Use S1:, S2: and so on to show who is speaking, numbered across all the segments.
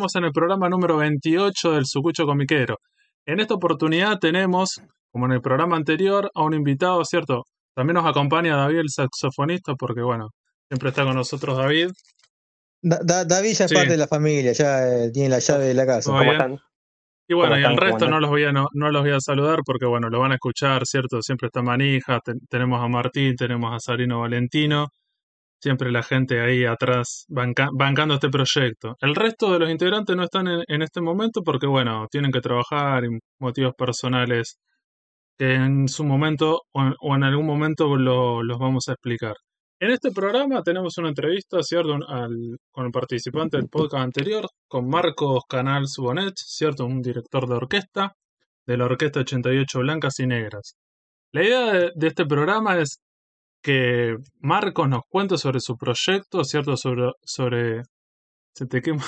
S1: Estamos en el programa número 28 del Sucucho Comiquero. En esta oportunidad tenemos, como en el programa anterior, a un invitado, ¿cierto? También nos acompaña David, el saxofonista, porque bueno, siempre está con nosotros David.
S2: David ya es parte de la familia, ya eh, tiene la llave de la casa.
S1: Y bueno, y al resto no los, voy a, no, los voy a saludar porque bueno, lo van a escuchar, ¿cierto? Siempre está Manija, tenemos a Martín, tenemos a Sarino Valentino siempre la gente ahí atrás bancando este proyecto. El resto de los integrantes no están en, este momento porque, bueno, tienen que trabajar en motivos personales que en su momento o en, algún momento los vamos a explicar. En este programa tenemos una entrevista, ¿cierto?, con el participante del podcast anterior, con Marcos Canal Subonet, ¿cierto?, un director de orquesta de la Orquesta 88 Blancas y Negras. La idea de este programa es que Marcos nos cuente sobre su proyecto, ¿cierto? Sobre. sobre se te quema.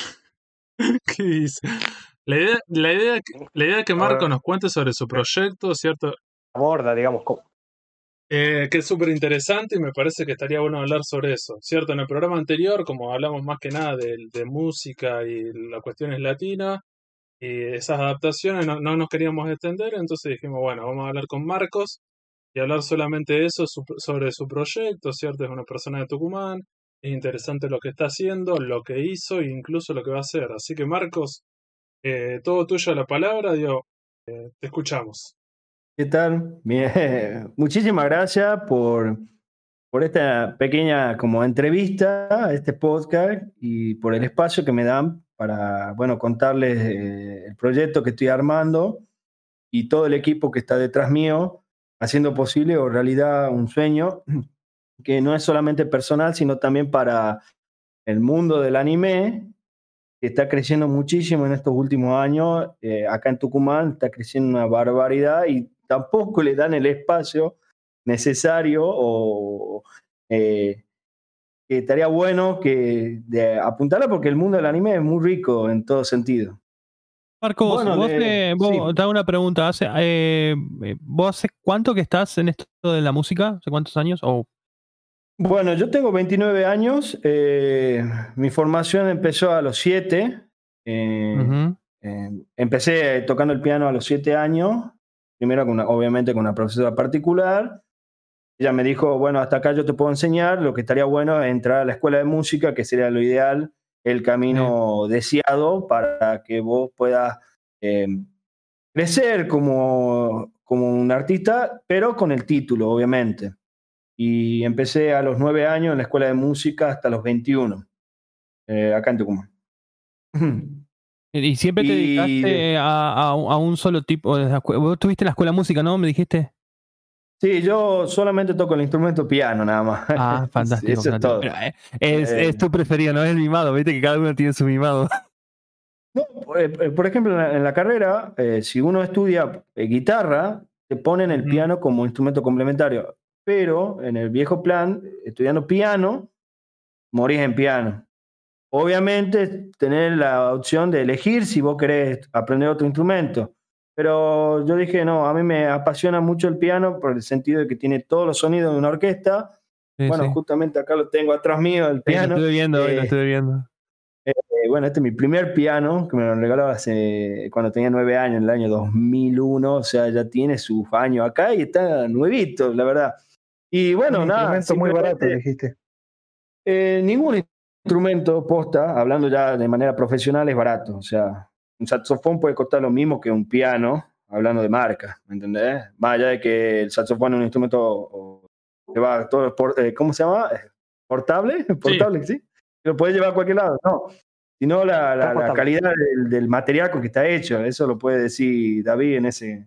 S1: ¿Qué dice? La idea, la idea, la idea que Marcos nos cuente sobre su proyecto, ¿cierto?
S3: Aborda, digamos.
S1: Eh, que es súper interesante y me parece que estaría bueno hablar sobre eso, ¿cierto? En el programa anterior, como hablamos más que nada de, de música y las cuestiones latinas, y esas adaptaciones no, no, nos queríamos extender, entonces dijimos, bueno, vamos a hablar con Marcos y hablar solamente de eso sobre su proyecto, ¿cierto? Es una persona de Tucumán, es interesante lo que está haciendo, lo que hizo e incluso lo que va a hacer. Así que Marcos, eh, todo tuyo la palabra, digo, eh, te escuchamos.
S4: ¿Qué tal? Bien. Muchísimas gracias por, por esta pequeña como entrevista, este podcast y por el espacio que me dan para, bueno, contarles eh, el proyecto que estoy armando y todo el equipo que está detrás mío haciendo posible o realidad un sueño que no es solamente personal, sino también para el mundo del anime, que está creciendo muchísimo en estos últimos años. Eh, acá en Tucumán está creciendo una barbaridad y tampoco le dan el espacio necesario o eh, que estaría bueno que de apuntarla porque el mundo del anime es muy rico en todo sentido.
S5: Marcos, vos, te, hago una pregunta. ¿Hace, eh, ¿Vos hace cuánto que estás en esto de la música? ¿Hace cuántos años?
S4: Bueno, yo tengo 29 años. Eh, mi formación empezó a los 7. Eh, empecé tocando el piano a los 7 años. Primero, con obviamente, con una profesora particular. Ella me dijo, bueno, hasta acá yo te puedo enseñar. Lo que estaría bueno es entrar a la escuela de música, que sería lo ideal el camino deseado para que vos puedas eh, crecer como, como un artista, pero con el título, obviamente. Y empecé a los nueve años en la escuela de música hasta los 21, eh, acá en Tucumán.
S5: ¿Y siempre te dedicaste a, un solo tipo? Vos tuviste la escuela de música, ¿no? Me dijiste.
S4: Sí, yo solamente toco el instrumento piano nada más.
S5: Ah, fantástico. Eso es todo. Eh, eh, es, tu preferido, no es el mimado, viste que cada uno tiene su mimado.
S4: No, eh, por ejemplo, en la, carrera, si uno estudia guitarra, te ponen el piano como instrumento complementario. Pero en el viejo plan, estudiando piano, morís en piano. Obviamente, tener la opción de elegir si vos querés aprender otro instrumento. Pero yo dije, no, a mí me apasiona mucho el piano por el sentido de que tiene todos los sonidos de una orquesta. bueno, justamente acá lo tengo atrás mío, el piano.
S5: lo estoy viendo, lo eh, estoy viendo.
S4: Eh, bueno, este es mi primer piano, que me lo regaló hace, cuando tenía nueve años, en el año 2001, o sea, ya tiene sus años acá y está nuevito, la verdad. Y bueno, nada.
S2: Instrumento muy barato, dijiste.
S4: Eh, ningún instrumento posta, hablando ya de manera profesional, es barato. O sea, un saxofón puede costar lo mismo que un piano, hablando de marca, ¿me entendés? Más allá de que el saxofón es un instrumento que va todo, por, eh, ¿cómo se llama? ¿Portable? ¿Portable, sí? Lo puedes llevar a cualquier lado, no. Sino la, la, calidad del, material con que está hecho, eso lo puede decir David en ese...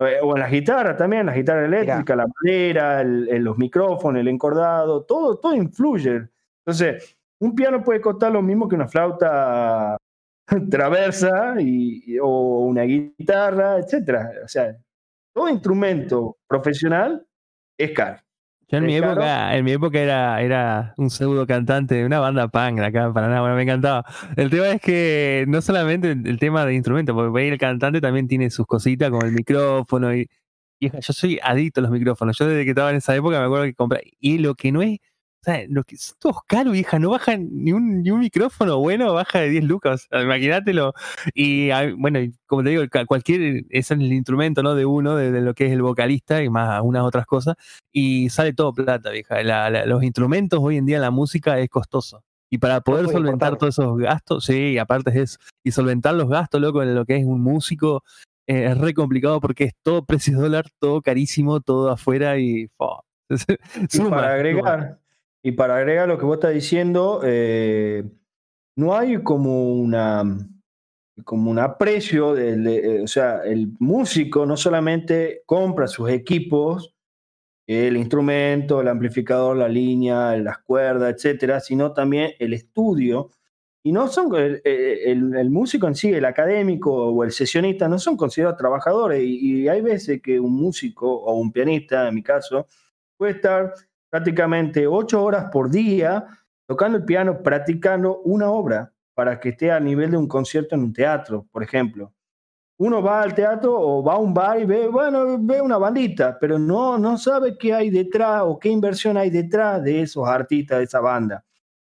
S4: Eh, o en la guitarra también, la guitarra eléctrica, la madera, los micrófonos, el encordado, todo, todo influye. Entonces, un piano puede costar lo mismo que una flauta traversa y, o una guitarra, etcétera. O sea, todo instrumento profesional es caro.
S5: Yo en mi época, en mi época era, era un pseudo cantante de una banda punk acá en Paraná, bueno, me encantaba. El tema es que no solamente el tema de instrumentos, porque el cantante también tiene sus cositas como el micrófono y, y yo soy adicto a los micrófonos. Yo desde que estaba en esa época me acuerdo que compré. Y lo que no es, lo que son todos caros, hija, no bajan ni un, ni un micrófono bueno, baja de 10 lucas, imagínatelo. Y bueno, como te digo, cualquier, ese es el instrumento, ¿no? De uno, de, lo que es el vocalista y más algunas otras cosas, y sale todo plata, vieja. los instrumentos hoy en día la música es costoso. Y para poder solventar todos esos gastos, sí, aparte es eso, y solventar los gastos, loco, en lo que es un músico, eh, es re complicado porque es todo precio dólar, todo carísimo, todo afuera y...
S4: y para agregar, y para agregar lo que vos estás diciendo, eh, no hay como una como un aprecio, eh, o sea, el músico no solamente compra sus equipos, el instrumento, el amplificador, la línea, las cuerdas, etcétera, sino también el estudio. Y no son el, el, músico en sí, el académico o el sesionista, no son considerados trabajadores. Y, y, hay veces que un músico o un pianista, en mi caso, puede estar prácticamente ocho horas por día tocando el piano, practicando una obra para que esté a nivel de un concierto en un teatro, por ejemplo. Uno va al teatro o va a un bar y ve, bueno, ve una bandita, pero no, no sabe qué hay detrás o qué inversión hay detrás de esos artistas, de esa banda.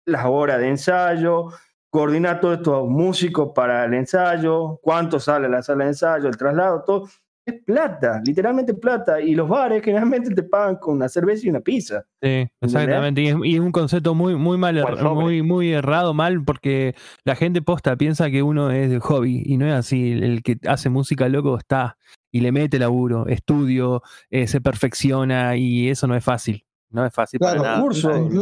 S4: Las horas de ensayo, coordinar todos estos músicos para el ensayo, cuánto sale la sala de ensayo, el traslado, todo es plata, literalmente plata. Y los bares generalmente te pagan con una cerveza y una pizza.
S5: Sí, exactamente. Y es, un concepto muy, muy mal, muy, muy errado, mal, porque la gente posta piensa que uno es de hobby y no es así. El que hace música loco está y le mete laburo, estudio, eh, se perfecciona y eso no es fácil. No es fácil
S2: para nada.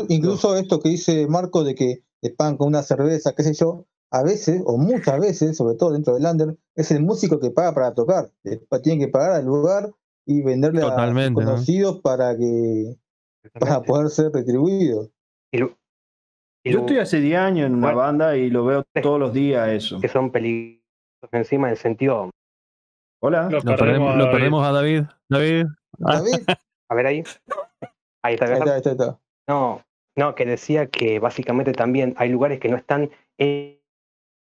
S2: incluso esto que dice Marco de que te pagan con una cerveza, qué sé yo, a veces, o muchas veces, sobre todo dentro del under, es el músico que paga para tocar. Tiene que pagar al lugar y venderle a los conocidos para que para poder ser retribuido.
S4: Yo estoy hace 10 años en una banda y lo veo todos los días eso.
S3: Que son peligrosos encima del sentido.
S5: Hola. Lo, perdemos, a David. David.
S3: A ver ahí. Ahí está. Ahí está, está. No, no, que decía que básicamente también hay lugares que no están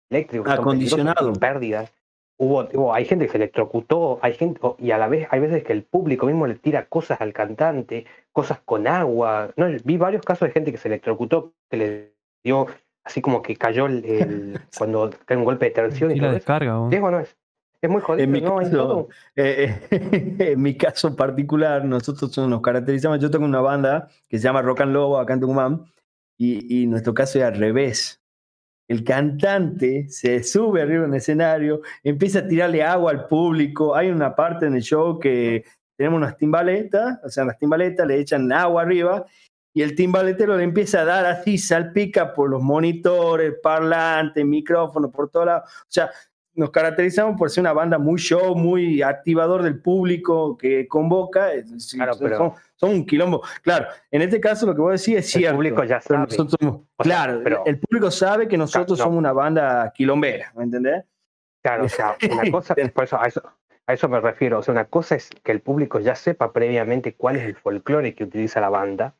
S3: eléctricos,
S4: acondicionado,
S3: pérdidas. Hubo, hay gente que se electrocutó, hay gente, y a la vez hay veces que el público mismo le tira cosas al cantante, cosas con agua. No, vi varios casos de gente que se electrocutó, que le dio así como que cayó el, cuando cae un golpe de tensión y,
S5: la descarga.
S3: no es. Es muy jodido.
S4: En mi, caso, eh, eh, en mi caso particular, nosotros nos caracterizamos. Yo tengo una banda que se llama Rock and Lobo acá en Tucumán, y, y nuestro caso es al revés el cantante se sube arriba en el escenario, empieza a tirarle agua al público. Hay una parte en el show que tenemos unas timbaletas, o sea, las timbaletas le echan agua arriba y el timbaletero le empieza a dar así, salpica por los monitores, parlantes, micrófonos, por todo lado. O sea, nos caracterizamos por ser una banda muy show, muy activador del público, que convoca. son, un quilombo. Claro, en este caso lo que vos decís es cierto.
S3: El público ya sabe.
S4: claro, el público sabe que nosotros somos una banda quilombera, ¿me entendés?
S3: Claro, o sea, una cosa, por eso a, eso a eso me refiero. O sea, una cosa es que el público ya sepa previamente cuál es el folclore que utiliza la banda,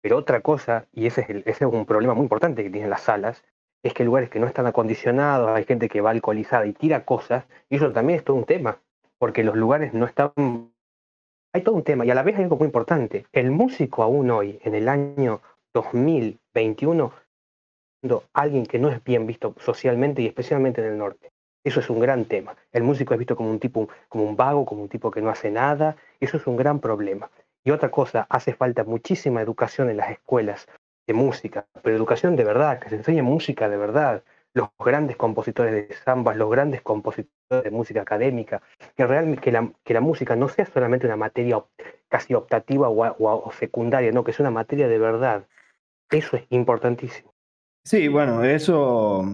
S3: pero otra cosa, y ese es, ese es un problema muy importante que tienen las salas, es que lugares que no están acondicionados, hay gente que va alcoholizada y tira cosas, y eso también es todo un tema, porque los lugares no están... Hay todo un tema, y a la vez hay algo muy importante. El músico aún hoy, en el año 2021, alguien que no es bien visto socialmente y especialmente en el norte. Eso es un gran tema. El músico es visto como un tipo, como un vago, como un tipo que no hace nada. Eso es un gran problema. Y otra cosa, hace falta muchísima educación en las escuelas de música, pero educación de verdad, que se enseñe música de verdad, los grandes compositores de zambas, los grandes compositores de música académica, que realmente que la, que la música no sea solamente una materia casi optativa o, secundaria, no, que es una materia de verdad. Eso es importantísimo.
S4: Sí, bueno, eso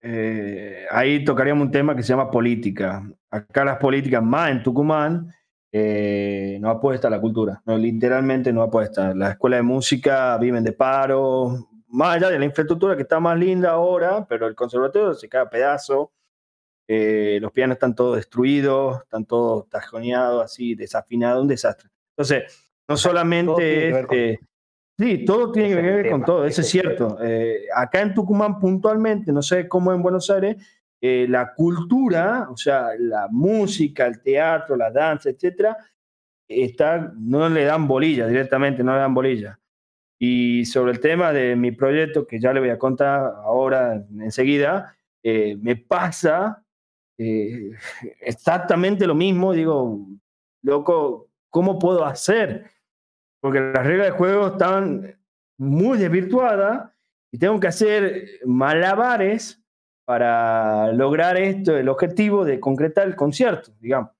S4: eh, ahí tocaríamos un tema que se llama política. Acá las políticas más en Tucumán eh, no apuesta a la cultura, no, literalmente no apuesta. Las escuelas de música viven de paro, más allá de la infraestructura que está más linda ahora, pero el conservatorio se cae a pedazo, eh, los pianos están todos destruidos, están todos tajoneados, así, desafinados, un desastre. Entonces, no solamente es... Eh, sí, todo tiene que ver con todo, eso es cierto. acá en Tucumán puntualmente, no sé cómo en Buenos Aires, eh, la cultura, o sea, la música, el teatro, la danza, etcétera, está, no le dan bolilla directamente, no le dan bolilla. Y sobre el tema de mi proyecto, que ya le voy a contar ahora, enseguida, eh, me pasa eh, exactamente lo mismo. Digo, loco, ¿cómo puedo hacer? Porque las reglas de juego están muy desvirtuadas y tengo que hacer malabares para lograr esto, el objetivo de concretar el concierto, digamos.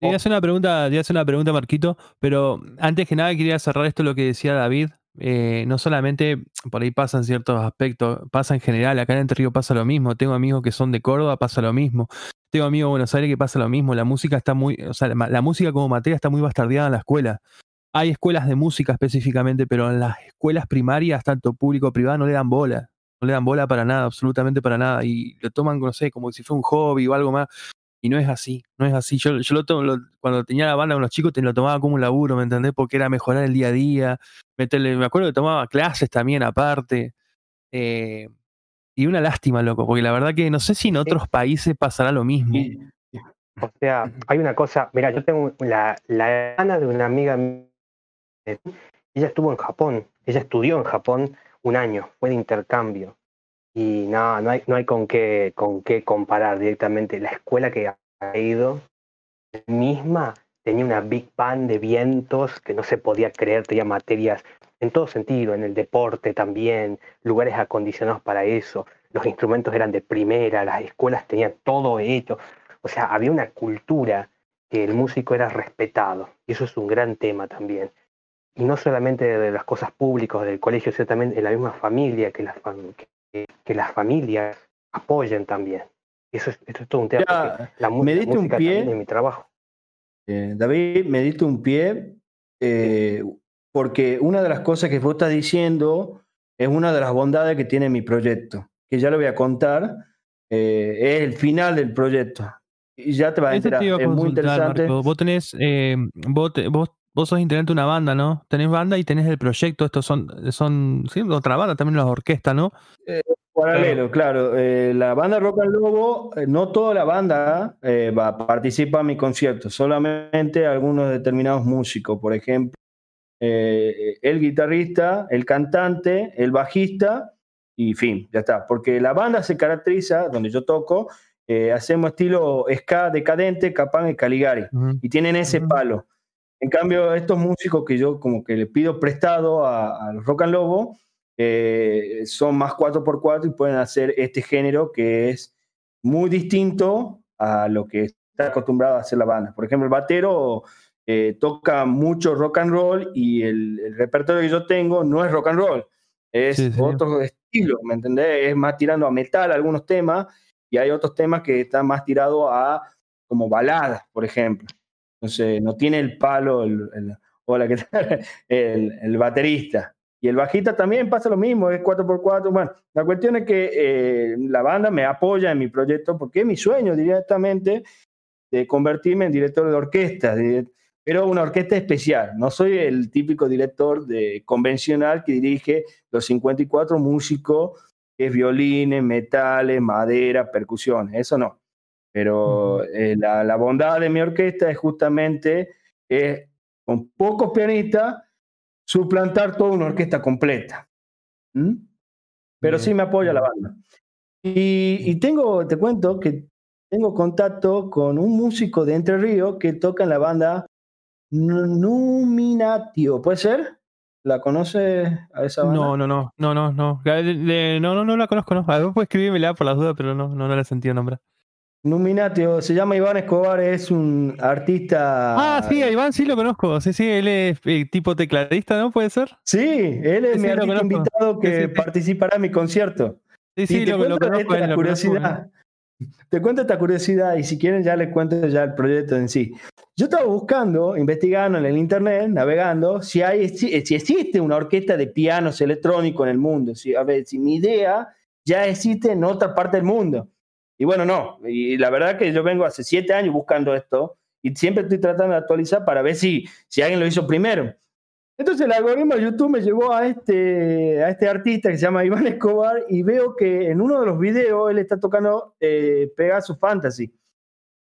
S5: Quería hacer una pregunta, una pregunta, Marquito, pero antes que nada quería cerrar esto lo que decía David. Eh, no solamente por ahí pasan ciertos aspectos, pasa en general, acá en Entre pasa lo mismo, tengo amigos que son de Córdoba, pasa lo mismo, tengo amigos de Buenos Aires que pasa lo mismo, la música está muy, o sea, la, música como materia está muy bastardeada en la escuela. Hay escuelas de música específicamente, pero en las escuelas primarias, tanto público como privado, no le dan bola, no le dan bola para nada, absolutamente para nada, y lo toman, no sé, como si fuera un hobby o algo más. Y no es así, no es así. Yo, yo lo, tomo, cuando tenía la banda con los chicos, te lo tomaba como un laburo, ¿me entendés? Porque era mejorar el día a día. Meterle, me acuerdo que tomaba clases también aparte. Eh, y una lástima, loco, porque la verdad que no sé si en otros países pasará lo mismo.
S3: O sea, hay una cosa, mira, yo tengo la, la hermana de una amiga, ella estuvo en Japón, ella estudió en Japón un año, fue de intercambio. Y no, no hay, no hay con, qué, con qué comparar directamente. La escuela que ha ido misma tenía una big band de vientos que no se podía creer, tenía materias en todo sentido, en el deporte también, lugares acondicionados para eso, los instrumentos eran de primera, las escuelas tenían todo hecho, o sea, había una cultura que el músico era respetado, y eso es un gran tema también. Y no solamente de las cosas públicas del colegio, sino también en la misma familia, que las, que, las familias apoyen también. Eso es, es todo un tema.
S4: la, me diste un pie,
S3: mi trabajo.
S4: Eh, David, me diste un pie eh, porque una de las cosas que vos estás diciendo es una de las bondades que tiene mi proyecto, que ya lo voy a contar, eh, es el final del proyecto. Y ya te va a enterar, es muy interesante.
S5: Vos tenés, vos, vos Vos sos integrante de una banda, ¿no? Tenés banda y tenés el proyecto. Estos son, son sí, otra banda, también las orquestas, ¿no?
S4: Eh, paralelo, claro. Eh, la banda Rock and Lobo, eh, no toda la banda va, participa en mi concierto, solamente algunos determinados músicos. Por ejemplo, el guitarrista, el cantante, el bajista y fin, ya está. Porque la banda se caracteriza, donde yo toco, hacemos estilo ska decadente, Capán y Caligari. Y tienen ese palo. En cambio, estos músicos que yo como que le pido prestado a, Rock and Lobo, eh, son más 4x4 y pueden hacer este género que es muy distinto a lo que está acostumbrado a hacer la banda. Por ejemplo, el batero eh, toca mucho rock and roll y el, repertorio que yo tengo no es rock and roll, es otro estilo, ¿me entendés? Es más tirando a metal algunos temas y hay otros temas que están más tirados a como baladas, por ejemplo. No tiene el palo, el, baterista. Y el bajista también pasa lo mismo, es 4x4. Bueno, la cuestión es que eh, la banda me apoya en mi proyecto porque es mi sueño directamente de convertirme en director de orquesta, pero una orquesta especial. No soy el típico director de, convencional que dirige los 54 músicos, que es violines, metales, madera, percusión. Eso no. Pero eh, la, la, bondad de mi orquesta es justamente eh, con pocos pianistas suplantar toda una orquesta completa. ¿Mm? Pero sí me apoya la banda. Y, y, tengo, te cuento que tengo contacto con un músico de Entre Ríos que toca en la banda Numinatio. ¿Puede ser? ¿La conoces a esa banda?
S5: No, no, no, no, no, no. no, no, no la conozco, no. A ver, pues escribímela por las dudas, pero no, no, no la sentí nombrar.
S4: Numinatio, se llama Iván Escobar, es un artista.
S5: Ah, sí, Iván sí lo conozco. Sí, sí, él es eh, tipo tecladista, ¿no? ¿Puede ser?
S4: Sí, él es mi artista invitado que participará en mi concierto.
S5: Sí, sí, lo,
S4: lo conozco. Esta curiosidad. Te cuento esta curiosidad y si quieren ya les cuento ya el proyecto en sí. Yo estaba buscando, investigando en el internet, navegando, si, hay, si, existe una orquesta de pianos electrónicos en el mundo. Si, a ver, si mi idea ya existe en otra parte del mundo. Y bueno, no. Y la verdad que yo vengo hace siete años buscando esto y siempre estoy tratando de actualizar para ver si, si alguien lo hizo primero. Entonces el algoritmo de YouTube me llevó a este, a este artista que se llama Iván Escobar y veo que en uno de los videos él está tocando eh, Pegasus Fantasy.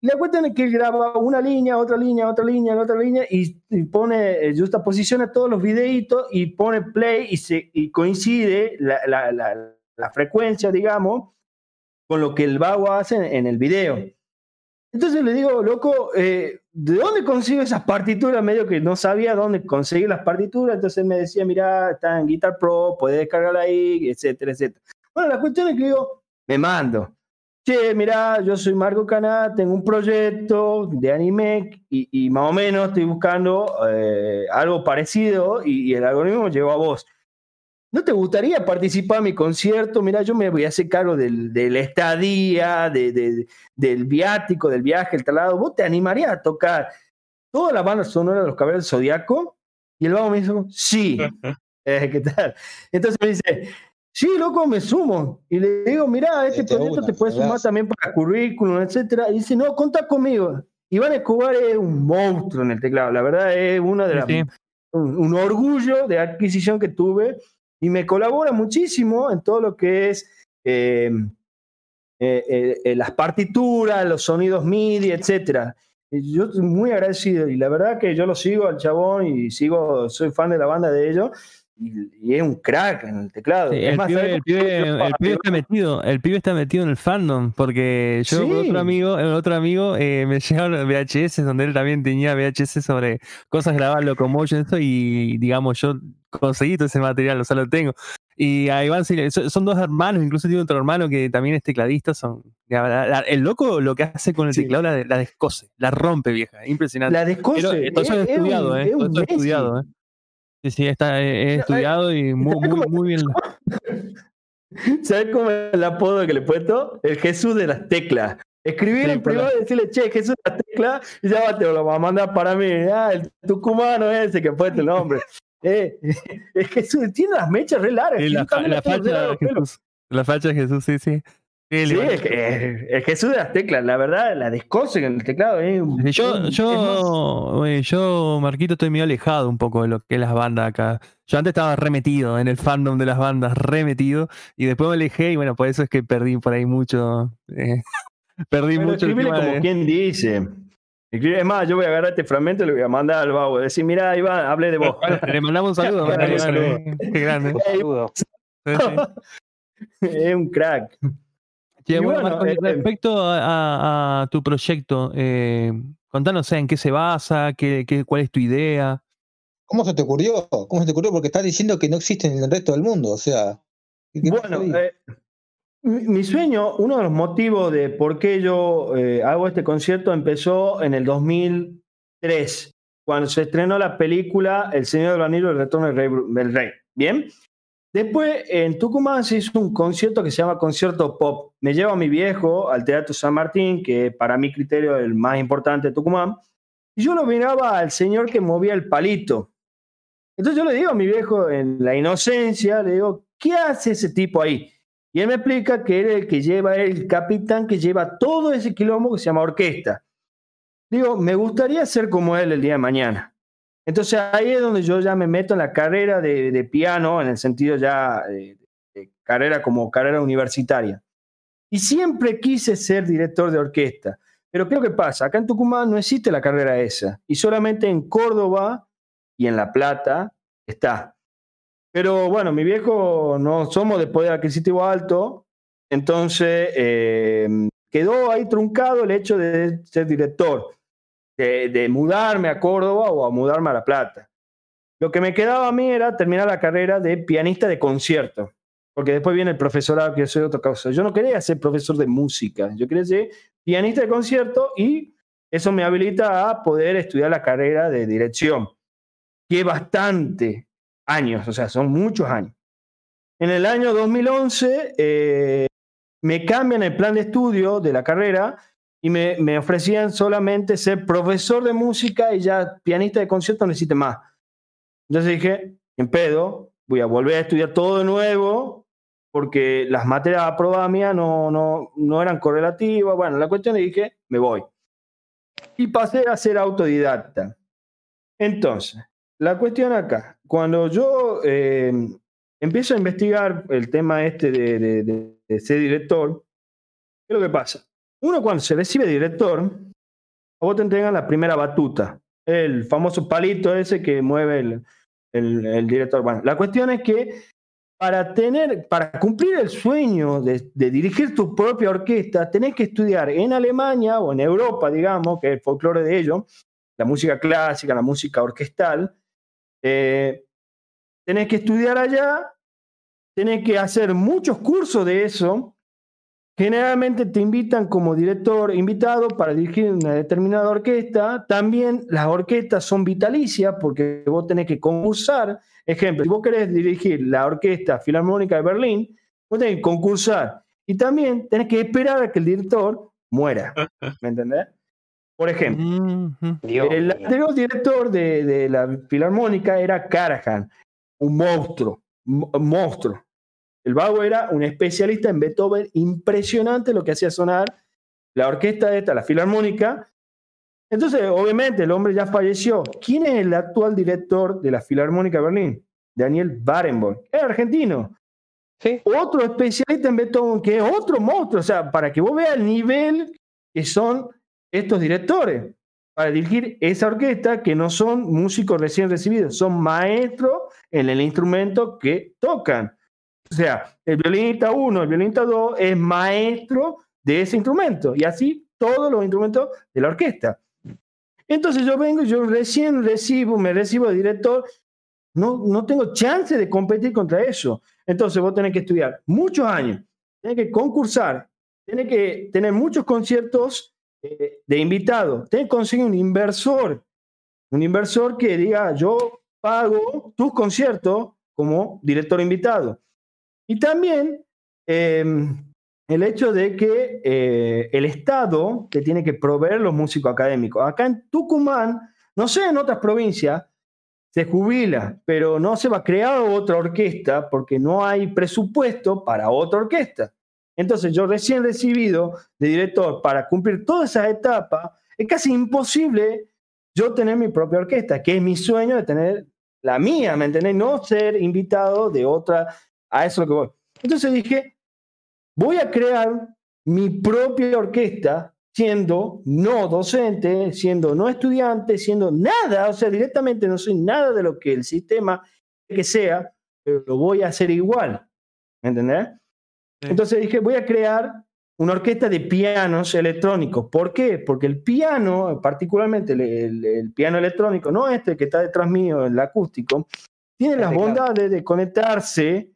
S4: La cuestión es que él graba una línea, otra línea, otra línea, otra línea y, pone, eh, justa posiciona todos los videitos y pone play y, se, y coincide la, la, la, la, frecuencia, digamos, con lo que el vago hace en, el video. Entonces le digo, loco, eh, ¿de dónde consigo esas partituras? Medio que no sabía dónde conseguir las partituras, entonces me decía, mira, está en Guitar Pro, puedes descargarla ahí, etcétera, etcétera. Bueno, la cuestión es que digo, me mando che, mira, yo soy Marco Caná, tengo un proyecto de anime y, más o menos estoy buscando eh, algo parecido y, el algoritmo llegó a vos. ¿No te gustaría participar en mi concierto? Mira, yo me voy a hacer cargo del, del estadía, del viático, del viaje, el traslado. ¿Vos te animarías a tocar toda la banda sonora de los caballeros del Zodíaco? Y el vago me dijo, sí. Eh, ¿Qué tal? Entonces me dice, Sí, loco, me sumo. Y le digo, mira, este proyecto te puede sumar también para currículum, etcétera. Y dice, no, contá conmigo. Iván Escobar es un monstruo en el teclado. La verdad es uno de las, un, orgullo de adquisición que tuve y me colabora muchísimo en todo lo que es eh, eh, eh, las partituras, los sonidos MIDI, etcétera. Yo estoy muy agradecido y la verdad que yo lo sigo al chabón y sigo, soy fan de la banda de ellos y, es un crack en el teclado.
S5: el, pibe, está metido, el pibe está metido en el fandom, porque yo con otro amigo, otro amigo eh, me llegaron VHS donde él también tenía VHS sobre cosas grabadas Locomotion y digamos yo conseguí todo ese material, o sea lo tengo. Y a Iván son dos hermanos, incluso tiene otro hermano que también es tecladista. Son, el loco lo que hace con el teclado la, la, descose, la rompe, vieja. Impresionante.
S4: La descose. Pero,
S5: es, estudiado, ¿eh? estudiado, ¿eh? Sí, sí, está he, estudiado y muy, muy, muy bien.
S4: ¿Sabes cómo es el apodo que le he puesto? El Jesús de las teclas. Escribir en privado y decirle, che, Jesús de las teclas, y ya te lo va a mandar para mí. Ah, el tucumano ese que fue tu nombre. Eh, es Jesús, tiene las mechas re largas.
S5: la, la, facha de Jesús, la facha de Jesús, sí, sí.
S4: Sí, es, que, Jesús de las teclas, la verdad, la descose en el teclado. Eh,
S5: yo, yo, yo, Marquito, estoy medio alejado un poco de lo que es las bandas acá. Yo antes estaba remetido en el fandom de las bandas, remetido, y después me alejé y bueno, por eso es que perdí por ahí mucho. Eh, perdí mucho.
S4: como quien dice. Es más, yo voy a agarrar este fragmento y le voy a mandar al vago. Decir, mira, Iván, hable de vos.
S5: Le mandamos un saludo.
S4: Qué grande. es un crack
S5: bueno, eh, respecto a, tu proyecto, eh, contanos en qué se basa, qué, cuál es tu idea.
S2: ¿Cómo se te ocurrió? ¿Cómo se te ocurrió? Porque estás diciendo que no existe en el resto del mundo, o sea.
S4: Bueno, eh, mi, sueño, uno de los motivos de por qué yo hago este concierto empezó en el 2003, cuando se estrenó la película El Señor del Anillo, el retorno del rey, del rey. Bien, Después, en Tucumán se hizo un concierto que se llama Concierto Pop. Me lleva a mi viejo al Teatro San Martín, que para mi criterio es el más importante de Tucumán, y yo lo miraba al señor que movía el palito. Entonces yo le digo a mi viejo, en la inocencia, le digo, ¿qué hace ese tipo ahí? Y él me explica que él es el que lleva, el capitán que lleva todo ese quilombo que se llama orquesta. Digo, me gustaría ser como él el día de mañana. Entonces ahí es donde yo ya me meto en la carrera de, piano, en el sentido ya de, carrera como carrera universitaria. Y siempre quise ser director de orquesta. Pero ¿qué es lo que pasa? Acá en Tucumán no existe la carrera esa. Y solamente en Córdoba y en La Plata está. Pero bueno, mi viejo no somos de poder adquisitivo alto. Entonces eh, quedó ahí truncado el hecho de ser director de, mudarme a Córdoba o a mudarme a La Plata. Lo que me quedaba a mí era terminar la carrera de pianista de concierto, porque después viene el profesorado, que soy otra cosa. Yo no quería ser profesor de música, yo quería ser pianista de concierto y eso me habilita a poder estudiar la carrera de dirección, que es bastante años, o sea, son muchos años. En el año 2011 eh, me cambian el plan de estudio de la carrera y me, me, ofrecían solamente ser profesor de música y ya pianista de concierto necesite más. Entonces dije, en pedo, voy a volver a estudiar todo de nuevo porque las materias aprobadas mías no, no, no eran correlativas. Bueno, la cuestión es dije, me voy. Y pasé a ser autodidacta. Entonces, la cuestión acá, cuando yo eh, empiezo a investigar el tema este de, de, de ser director, ¿qué es lo que pasa? Uno cuando se recibe director, vos te entregan la primera batuta, el famoso palito ese que mueve el, el, director. Bueno, la cuestión es que para tener, para cumplir el sueño de, dirigir tu propia orquesta, tenés que estudiar en Alemania o en Europa, digamos, que es el folclore de ello, la música clásica, la música orquestal. Eh, tenés que estudiar allá, tenés que hacer muchos cursos de eso. Generalmente te invitan como director invitado para dirigir una determinada orquesta. También las orquestas son vitalicias porque vos tenés que concursar. Ejemplo, si vos querés dirigir la Orquesta Filarmónica de Berlín, vos tenés que concursar. Y también tenés que esperar a que el director muera. ¿Me entendés? Por ejemplo, el anterior director de, la Filarmónica era Karajan, un monstruo, un monstruo. El vago era un especialista en Beethoven, impresionante lo que hacía sonar la orquesta esta, la Filarmónica. Entonces, obviamente, el hombre ya falleció. ¿Quién es el actual director de la Filarmónica de Berlín? Daniel Barenboim. Es argentino. ¿Sí? Otro especialista en Beethoven, que es otro monstruo. O sea, para que vos veas el nivel que son estos directores para dirigir esa orquesta que no son músicos recién recibidos, son maestros en el instrumento que tocan. O sea, el violinista 1, el violinista 2 es maestro de ese instrumento y así todos los instrumentos de la orquesta. Entonces yo vengo, yo recién recibo, me recibo de director, no, no tengo chance de competir contra eso. Entonces vos tenés que estudiar muchos años, tenés que concursar, tenés que tener muchos conciertos eh, de invitado. Tenés que conseguir un inversor, un inversor que diga, yo pago tus conciertos como director invitado. Y también em, el hecho de que eh, el Estado te tiene que proveer los músicos académicos. Acá en Tucumán, no sé en otras provincias, se jubila, pero no se va a crear otra orquesta porque no hay presupuesto para otra orquesta. Entonces yo recién recibido de director para cumplir todas esas etapas, es casi imposible yo tener mi propia orquesta, que es mi sueño de tener la mía, ¿me entendés? No ser invitado de otra, a eso es lo que voy. Entonces dije, voy a crear mi propia orquesta siendo no docente, siendo no estudiante, siendo nada, o sea, directamente no soy nada de lo que el sistema que sea, pero lo voy a hacer igual, ¿me entendés? Entonces dije, voy a crear una orquesta de pianos electrónicos. ¿Por qué? Porque el piano, particularmente el, piano electrónico, no este que está detrás mío, el acústico, tiene las bondades de conectarse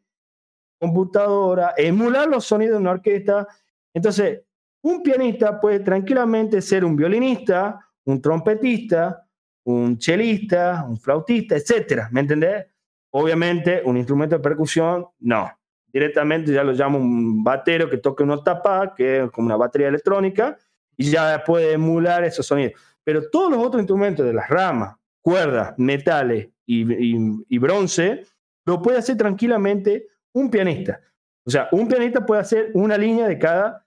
S4: computadora, emular los sonidos de una orquesta. Entonces, un pianista puede tranquilamente ser un violinista, un trompetista, un chelista, un flautista, etcétera, ¿me entendés? Obviamente, un instrumento de percusión, no directamente ya lo llamo un batero que toque una tapa, que es como una batería electrónica, y ya puede emular esos sonidos. Pero todos los otros instrumentos de las ramas, cuerdas, metales y, bronce, lo puede hacer tranquilamente un pianista. O sea, un pianista puede hacer una línea de cada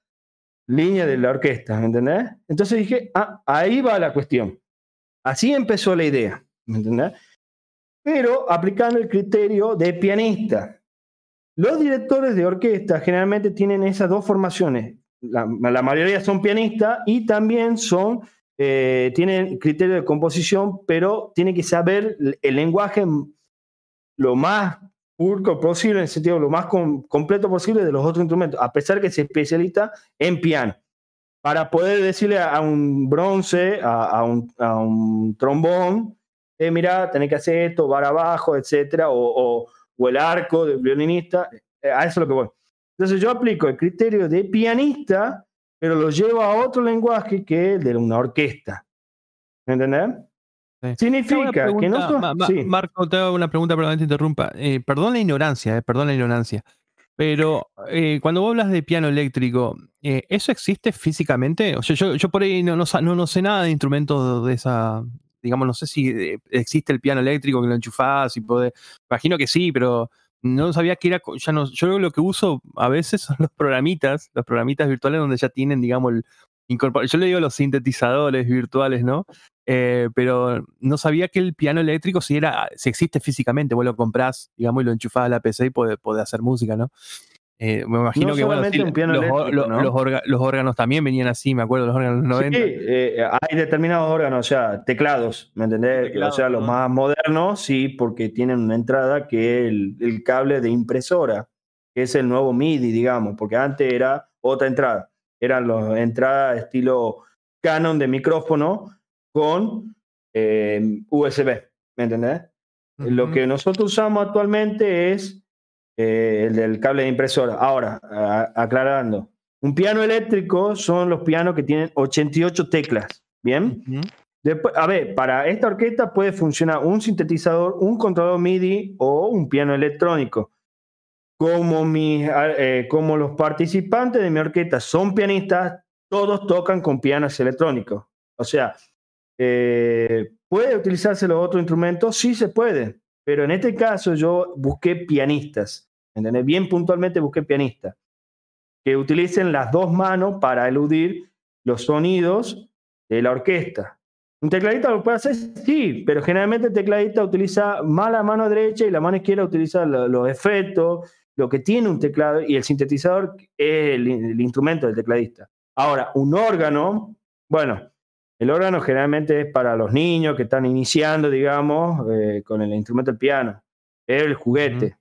S4: línea de la orquesta, ¿me entendés? Entonces dije, ah, ahí va la cuestión. Así empezó la idea, ¿me entendés? Pero aplicando el criterio de pianista. Los directores de orquesta generalmente tienen esas dos formaciones. La, mayoría son pianistas y también son, eh, tienen criterio de composición, pero tienen que saber el, lenguaje lo más puro posible, en el sentido lo más completo posible de los otros instrumentos, a pesar que se especializa en piano. Para poder decirle a, un bronce, a, un, trombón, eh, mira, tenés que hacer esto, bar abajo, etcétera, o o el arco del violinista, eh, a eso es lo que voy. Entonces yo aplico el criterio de pianista, pero lo llevo a otro lenguaje que el de una orquesta. ¿Me entendés? Significa que no
S5: Marco, te hago una pregunta, perdón, te interrumpa. Eh, perdón la ignorancia, eh, perdón la ignorancia. Pero eh, cuando vos hablas de piano eléctrico, ¿eso existe físicamente? O sea, yo, yo por ahí no, no, no, sé nada de instrumentos de esa, digamos, no sé si eh, existe el piano eléctrico que lo enchufás y puede, imagino que sí, pero no sabía que era, ya no, yo lo que uso a veces son los programitas, los programitas virtuales donde ya tienen, digamos, el yo le digo los sintetizadores virtuales, ¿no? Eh, pero no sabía que el piano eléctrico si era, si existe físicamente, vos lo comprás, digamos, y lo enchufás a la PC y puede, puede hacer música, ¿no? Eh, me imagino
S4: No
S5: que bueno, sí, los,
S4: eléctrico,
S5: los-
S4: ¿no?
S5: los orga- los órganos también venían así, me acuerdo, los órganos de los 90.
S4: Sí, eh, hay determinados órganos, o sea, teclados, ¿me entendés?
S1: Teclados,
S4: o sea, los
S1: ¿no?
S4: más modernos, sí, porque tienen una entrada que es el, el cable de impresora, que es el nuevo MIDI, digamos, porque antes era otra entrada. Eran las entradas estilo Canon de micrófono con eh, USB, ¿me entendés? Lo
S5: Ujú.
S4: que nosotros usamos actualmente es eh, el del cable de impresora. Ahora, a- aclarando, un piano eléctrico son los pianos que tienen 88 teclas, ¿bien?
S5: Ujú.
S4: Después, a ver, para esta orquesta puede funcionar un sintetizador, un controlador MIDI o un piano electrónico. Como, mis, eh, como los participantes de mi orquesta son pianistas, todos tocan con pianos electrónicos. O sea, eh, ¿puede utilizarse los otros instrumentos? Sí se puede, pero en este caso yo busqué pianistas, ¿entendés? Bien puntualmente busqué pianistas que utilicen las dos manos para eludir los sonidos de la orquesta. ¿Un tecladista lo puede hacer? Sí, pero generalmente el tecladista utiliza más la mano derecha y la mano izquierda utiliza lo- los efectos, lo que tiene un teclado y el sintetizador es el instrumento del tecladista. Ahora, un órgano, bueno, el órgano generalmente es para los niños que están iniciando, digamos, eh, con el instrumento del piano. Es el juguete.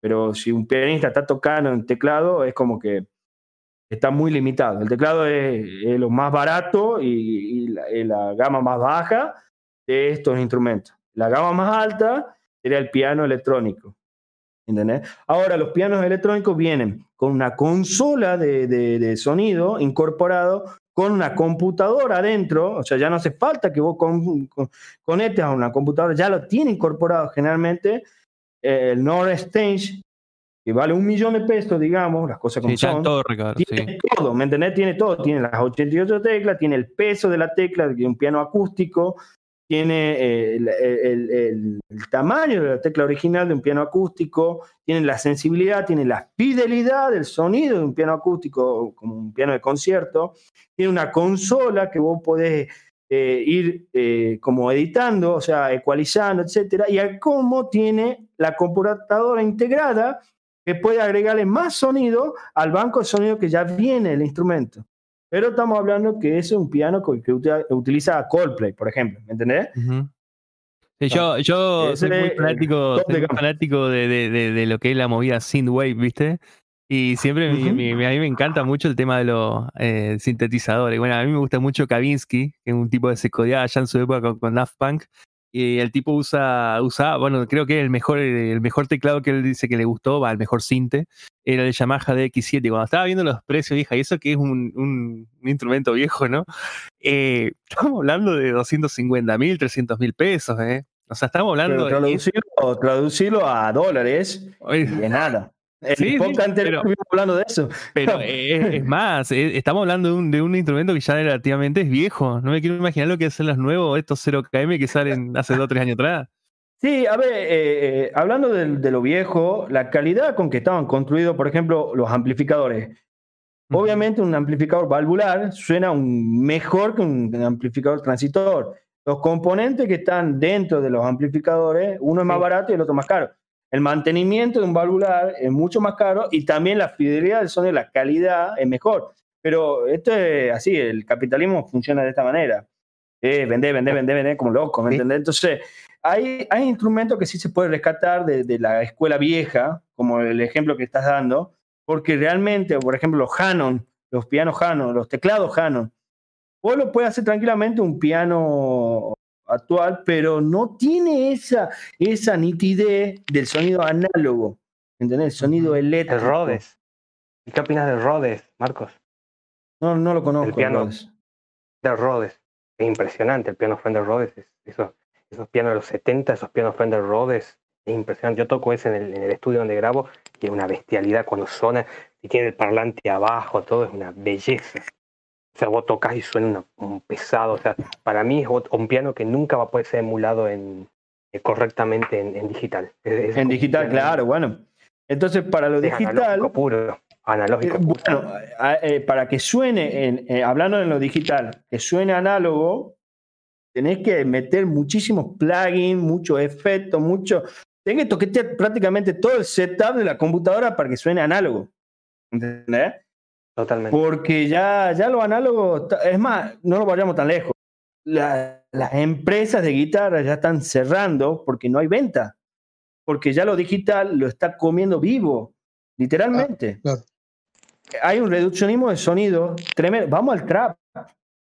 S4: Pero si un pianista está tocando en teclado, es como que está muy limitado. El teclado es, es lo más barato y, y la, y la gama más baja de estos instrumentos. La gama más alta sería el piano electrónico. ¿Entendés? Ahora, los pianos electrónicos vienen con una consola de, de- de sonido incorporado con una computadora adentro, o sea, ya no hace falta que vos con- con- conectes a una computadora, ya lo tiene incorporado generalmente eh, el Nord Stage, que vale un millón de pesos, digamos, las cosas como
S5: Sí,
S4: son.
S5: todo recaro,
S4: Tiene
S5: sí.
S4: todo, ¿me entendés? Tiene todo. Tiene las 88 teclas, tiene el peso de la tecla, de un piano acústico, tiene eh, el, tamaño de la tecla original de un piano acústico, tiene la sensibilidad, tiene la fidelidad del sonido de un piano acústico, como un piano de concierto, tiene una consola que vos podés eh, ir eh, como editando, o sea, ecualizando, etcétera, y al cómo tiene la computadora integrada que puede agregarle más sonido al banco de sonido que ya viene el instrumento. Pero estamos hablando que es un piano que, que uti- utiliza Coldplay, por ejemplo, ¿me entendés?
S5: Ujú. Sí, yo, yo
S4: Ese
S5: soy muy fanático, soy
S4: de
S5: muy fanático de, de- de- de lo que es la movida synthwave, ¿viste? Y siempre mi-
S4: Ujú.
S5: mi- mi- a mí me encanta mucho el tema de los eh, sintetizadores. Bueno, a mí me gusta mucho Kavinsky, que es un tipo que se codeaba allá en su época con, con Daft Punk. Y el tipo usa, usa, bueno, creo que el mejor, el mejor teclado que él dice que le gustó, va, el mejor sinte, era el Yamaha DX7. Cuando estaba viendo los precios, vieja, y eso que es un, un- un instrumento viejo, ¿no? Eh, estamos hablando de 250 mil, 300 mil pesos, ¿eh? O sea, estamos hablando
S4: Pero
S5: de...
S4: traducirlo, traducirlo a dólares
S5: Oye,
S4: y de nada. El
S5: Sí, sí,
S4: podcast anterior
S5: pero-
S4: estuvimos hablando de eso.
S5: Pero eh, es más, eh, estamos hablando de un, de un instrumento que ya relativamente es viejo. No me quiero imaginar lo que son los nuevos, estos 0KM que salen hace 2 o 3 años atrás.
S4: Sí, a ver, eh, eh, hablando de, lo viejo, la calidad con que estaban construidos, por ejemplo, los amplificadores. Obviamente un amplificador valvular suena un- mejor que un amplificador transitor. Los componentes que están dentro de los amplificadores, uno es más
S3: Sí.
S4: barato y el otro más caro. El mantenimiento de un valvular es mucho más caro y también la fidelidad del sonido, la calidad es mejor. Pero esto es así, el capitalismo funciona de esta manera. Eh, vender, vender, vender, vender como loco, ¿me
S3: Sí.
S4: entendés? Entonces, hay, hay instrumentos que sí se puede rescatar de, de la escuela vieja, como el ejemplo que estás dando, porque realmente, por ejemplo, los Hanon, los pianos Hanon, los teclados Hanon, vos lo puedes hacer tranquilamente un piano actual, pero no tiene esa, esa nitidez del sonido análogo, ¿entendés? El sonido eléctrico.
S3: El Rhodes. ¿Y qué opinas del Rhodes, Marcos?
S4: No, no lo conozco.
S3: El piano.
S4: Rhodes.
S3: Del Rhodes. Es impresionante el piano Fender Rhodes. es- esos, esos pianos de los 70, esos pianos Fender Rhodes. Es impresionante. Yo toco ese en el, en el estudio donde grabo y es una bestialidad cuando suena y tiene el parlante abajo, todo es una belleza. O sea, vos tocas y suena un pesado. O sea, para mí es un piano que nunca va a poder ser emulado en, eh, correctamente en, en digital. Es-
S4: En digital, claro, bueno. Entonces, para lo
S3: es
S4: digital,
S3: analógico puro. Analógico
S4: Eh,
S3: puro.
S4: bueno, eh, para que suene, en- eh, hablando en lo digital, que suene análogo, tenés que meter muchísimos plugins, muchos efectos, mucho, tengo que toquetear prácticamente todo el setup de la computadora para que suene análogo. ¿Entendés?
S3: Totalmente.
S4: Porque ya, ya lo análogo, es más, no lo vayamos tan lejos. La- las empresas de guitarra ya están cerrando porque no hay venta. Porque ya lo digital lo está comiendo vivo, literalmente.
S2: claro.
S4: Hay un reduccionismo de sonido tremendo. Vamos al trap.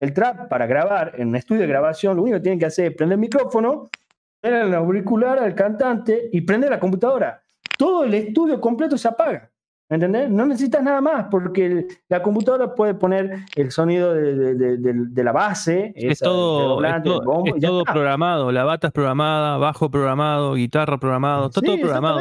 S4: El trap para grabar en un estudio de grabación, lo único que tienen que hacer es prender el micrófono, poner el auricular al cantante y prender la computadora. Todo el estudio completo se apaga. ¿Entendés? No necesitas nada más porque el- la computadora puede poner el sonido de, de- de- de- de la base.
S5: Es
S4: esa,
S5: todo, es todo,
S4: bombo,
S5: es todo programado. La bata es programada, bajo programado, guitarra programado, está
S4: Sí,
S5: todo programado.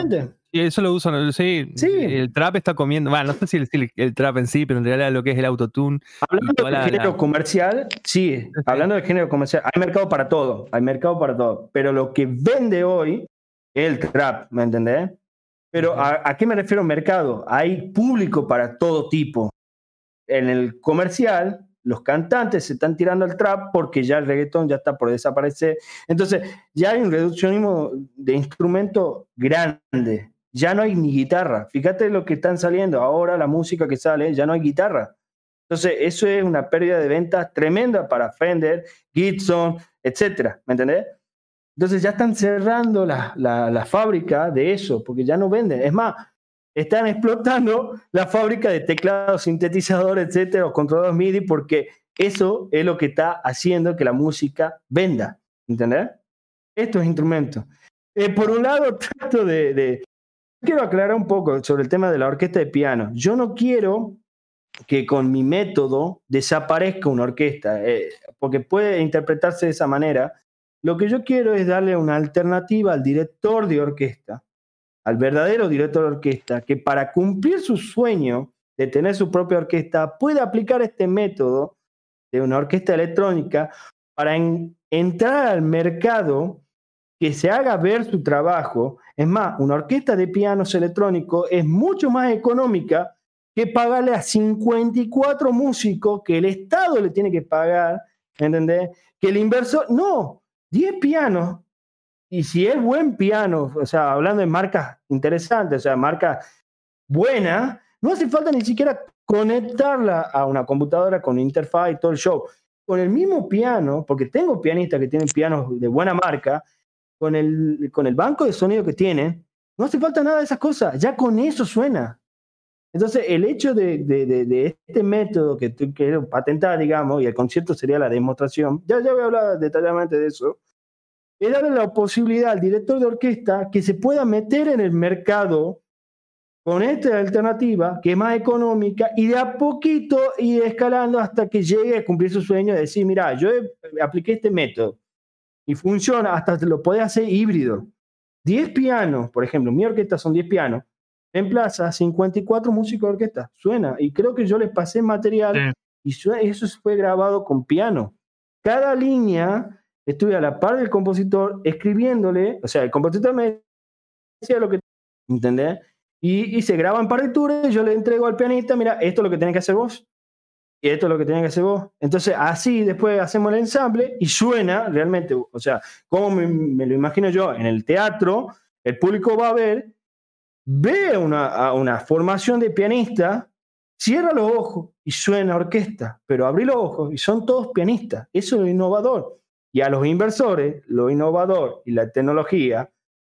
S5: Y eso lo usan, sí,
S4: Sí.
S5: El trap está comiendo, bueno, no sé si el, si el- el trap en sí, pero en realidad lo que es el autotune.
S4: Hablando del
S5: la-
S4: género
S5: la-
S4: comercial, sí, hablando del género comercial, hay mercado para todo, hay mercado para todo, pero lo que vende hoy es el trap, ¿me entendés? Pero ¿a, a qué me refiero mercado? Hay público para todo tipo. En el comercial, los cantantes se están tirando al trap porque ya el reggaetón ya está por desaparecer. Entonces, ya hay un reduccionismo de instrumento grande. Ya no hay ni guitarra. Fíjate lo que están saliendo ahora, la música que sale, ya no hay guitarra. Entonces, eso es una pérdida de ventas tremenda para Fender, Gibson, etcétera, ¿me entendés? Entonces ya están cerrando la, la, la fábrica de eso, porque ya no venden. Es más, están explotando la fábrica de teclados, sintetizadores, etcétera, o controladores MIDI, porque eso es lo que está haciendo que la música venda, ¿entendés? Estos instrumentos. Eh, por un lado, trato de, de- Quiero aclarar un poco sobre el tema de la orquesta de piano. Yo no quiero que con mi método desaparezca una orquesta, eh, porque puede interpretarse de esa manera. Lo que yo quiero es darle una alternativa al director de orquesta, al verdadero director de orquesta, que para cumplir su sueño de tener su propia orquesta pueda aplicar este método de una orquesta electrónica para en- entrar al mercado, que se haga ver su trabajo. Es más, una orquesta de pianos electrónicos es mucho más económica que pagarle a 54 músicos que el Estado le tiene que pagar, ¿entendés? Que el inversor, no, 10 pianos. Y si es buen piano, o sea, hablando de marcas interesantes, o sea, marcas buenas, no hace falta ni siquiera conectarla a una computadora con interfaz y todo el show. Con el mismo piano, porque tengo pianistas que tienen pianos de buena marca, con el, con el banco de sonido que tienen, no hace falta nada de esas cosas, ya con eso suena. Entonces, el hecho de, de- de- de este método que tú quieres patentar, digamos, y el concierto sería la demostración, ya, ya voy a hablar detalladamente de eso, es darle la posibilidad al director de orquesta que se pueda meter en el mercado con esta alternativa que es más económica y de a poquito ir escalando hasta que llegue a cumplir su sueño de decir, mira, yo apliqué este método y funciona, hasta lo puede hacer híbrido. 10 pianos, por ejemplo, mi orquesta son 10 pianos, en plaza 54 músicos de orquesta, suena, y creo que yo les pasé material
S1: Sí.
S4: y eso fue grabado con piano. Cada línea estuve a la par del compositor escribiéndole, o sea, el compositor me decía lo que, ¿entendés? Y, y se graba en partitura y yo le entrego al pianista, mira, esto es lo que tenés que hacer vos. Y esto es lo que tenés que hacer vos. Entonces, así después hacemos el ensamble y suena realmente, o sea, como me, me lo imagino yo, en el teatro, el público va a ver, ve una, a una formación de pianista, cierra los ojos y suena orquesta, pero abrí los ojos y son todos pianistas. Eso es lo innovador. Y a los inversores, lo innovador y la tecnología,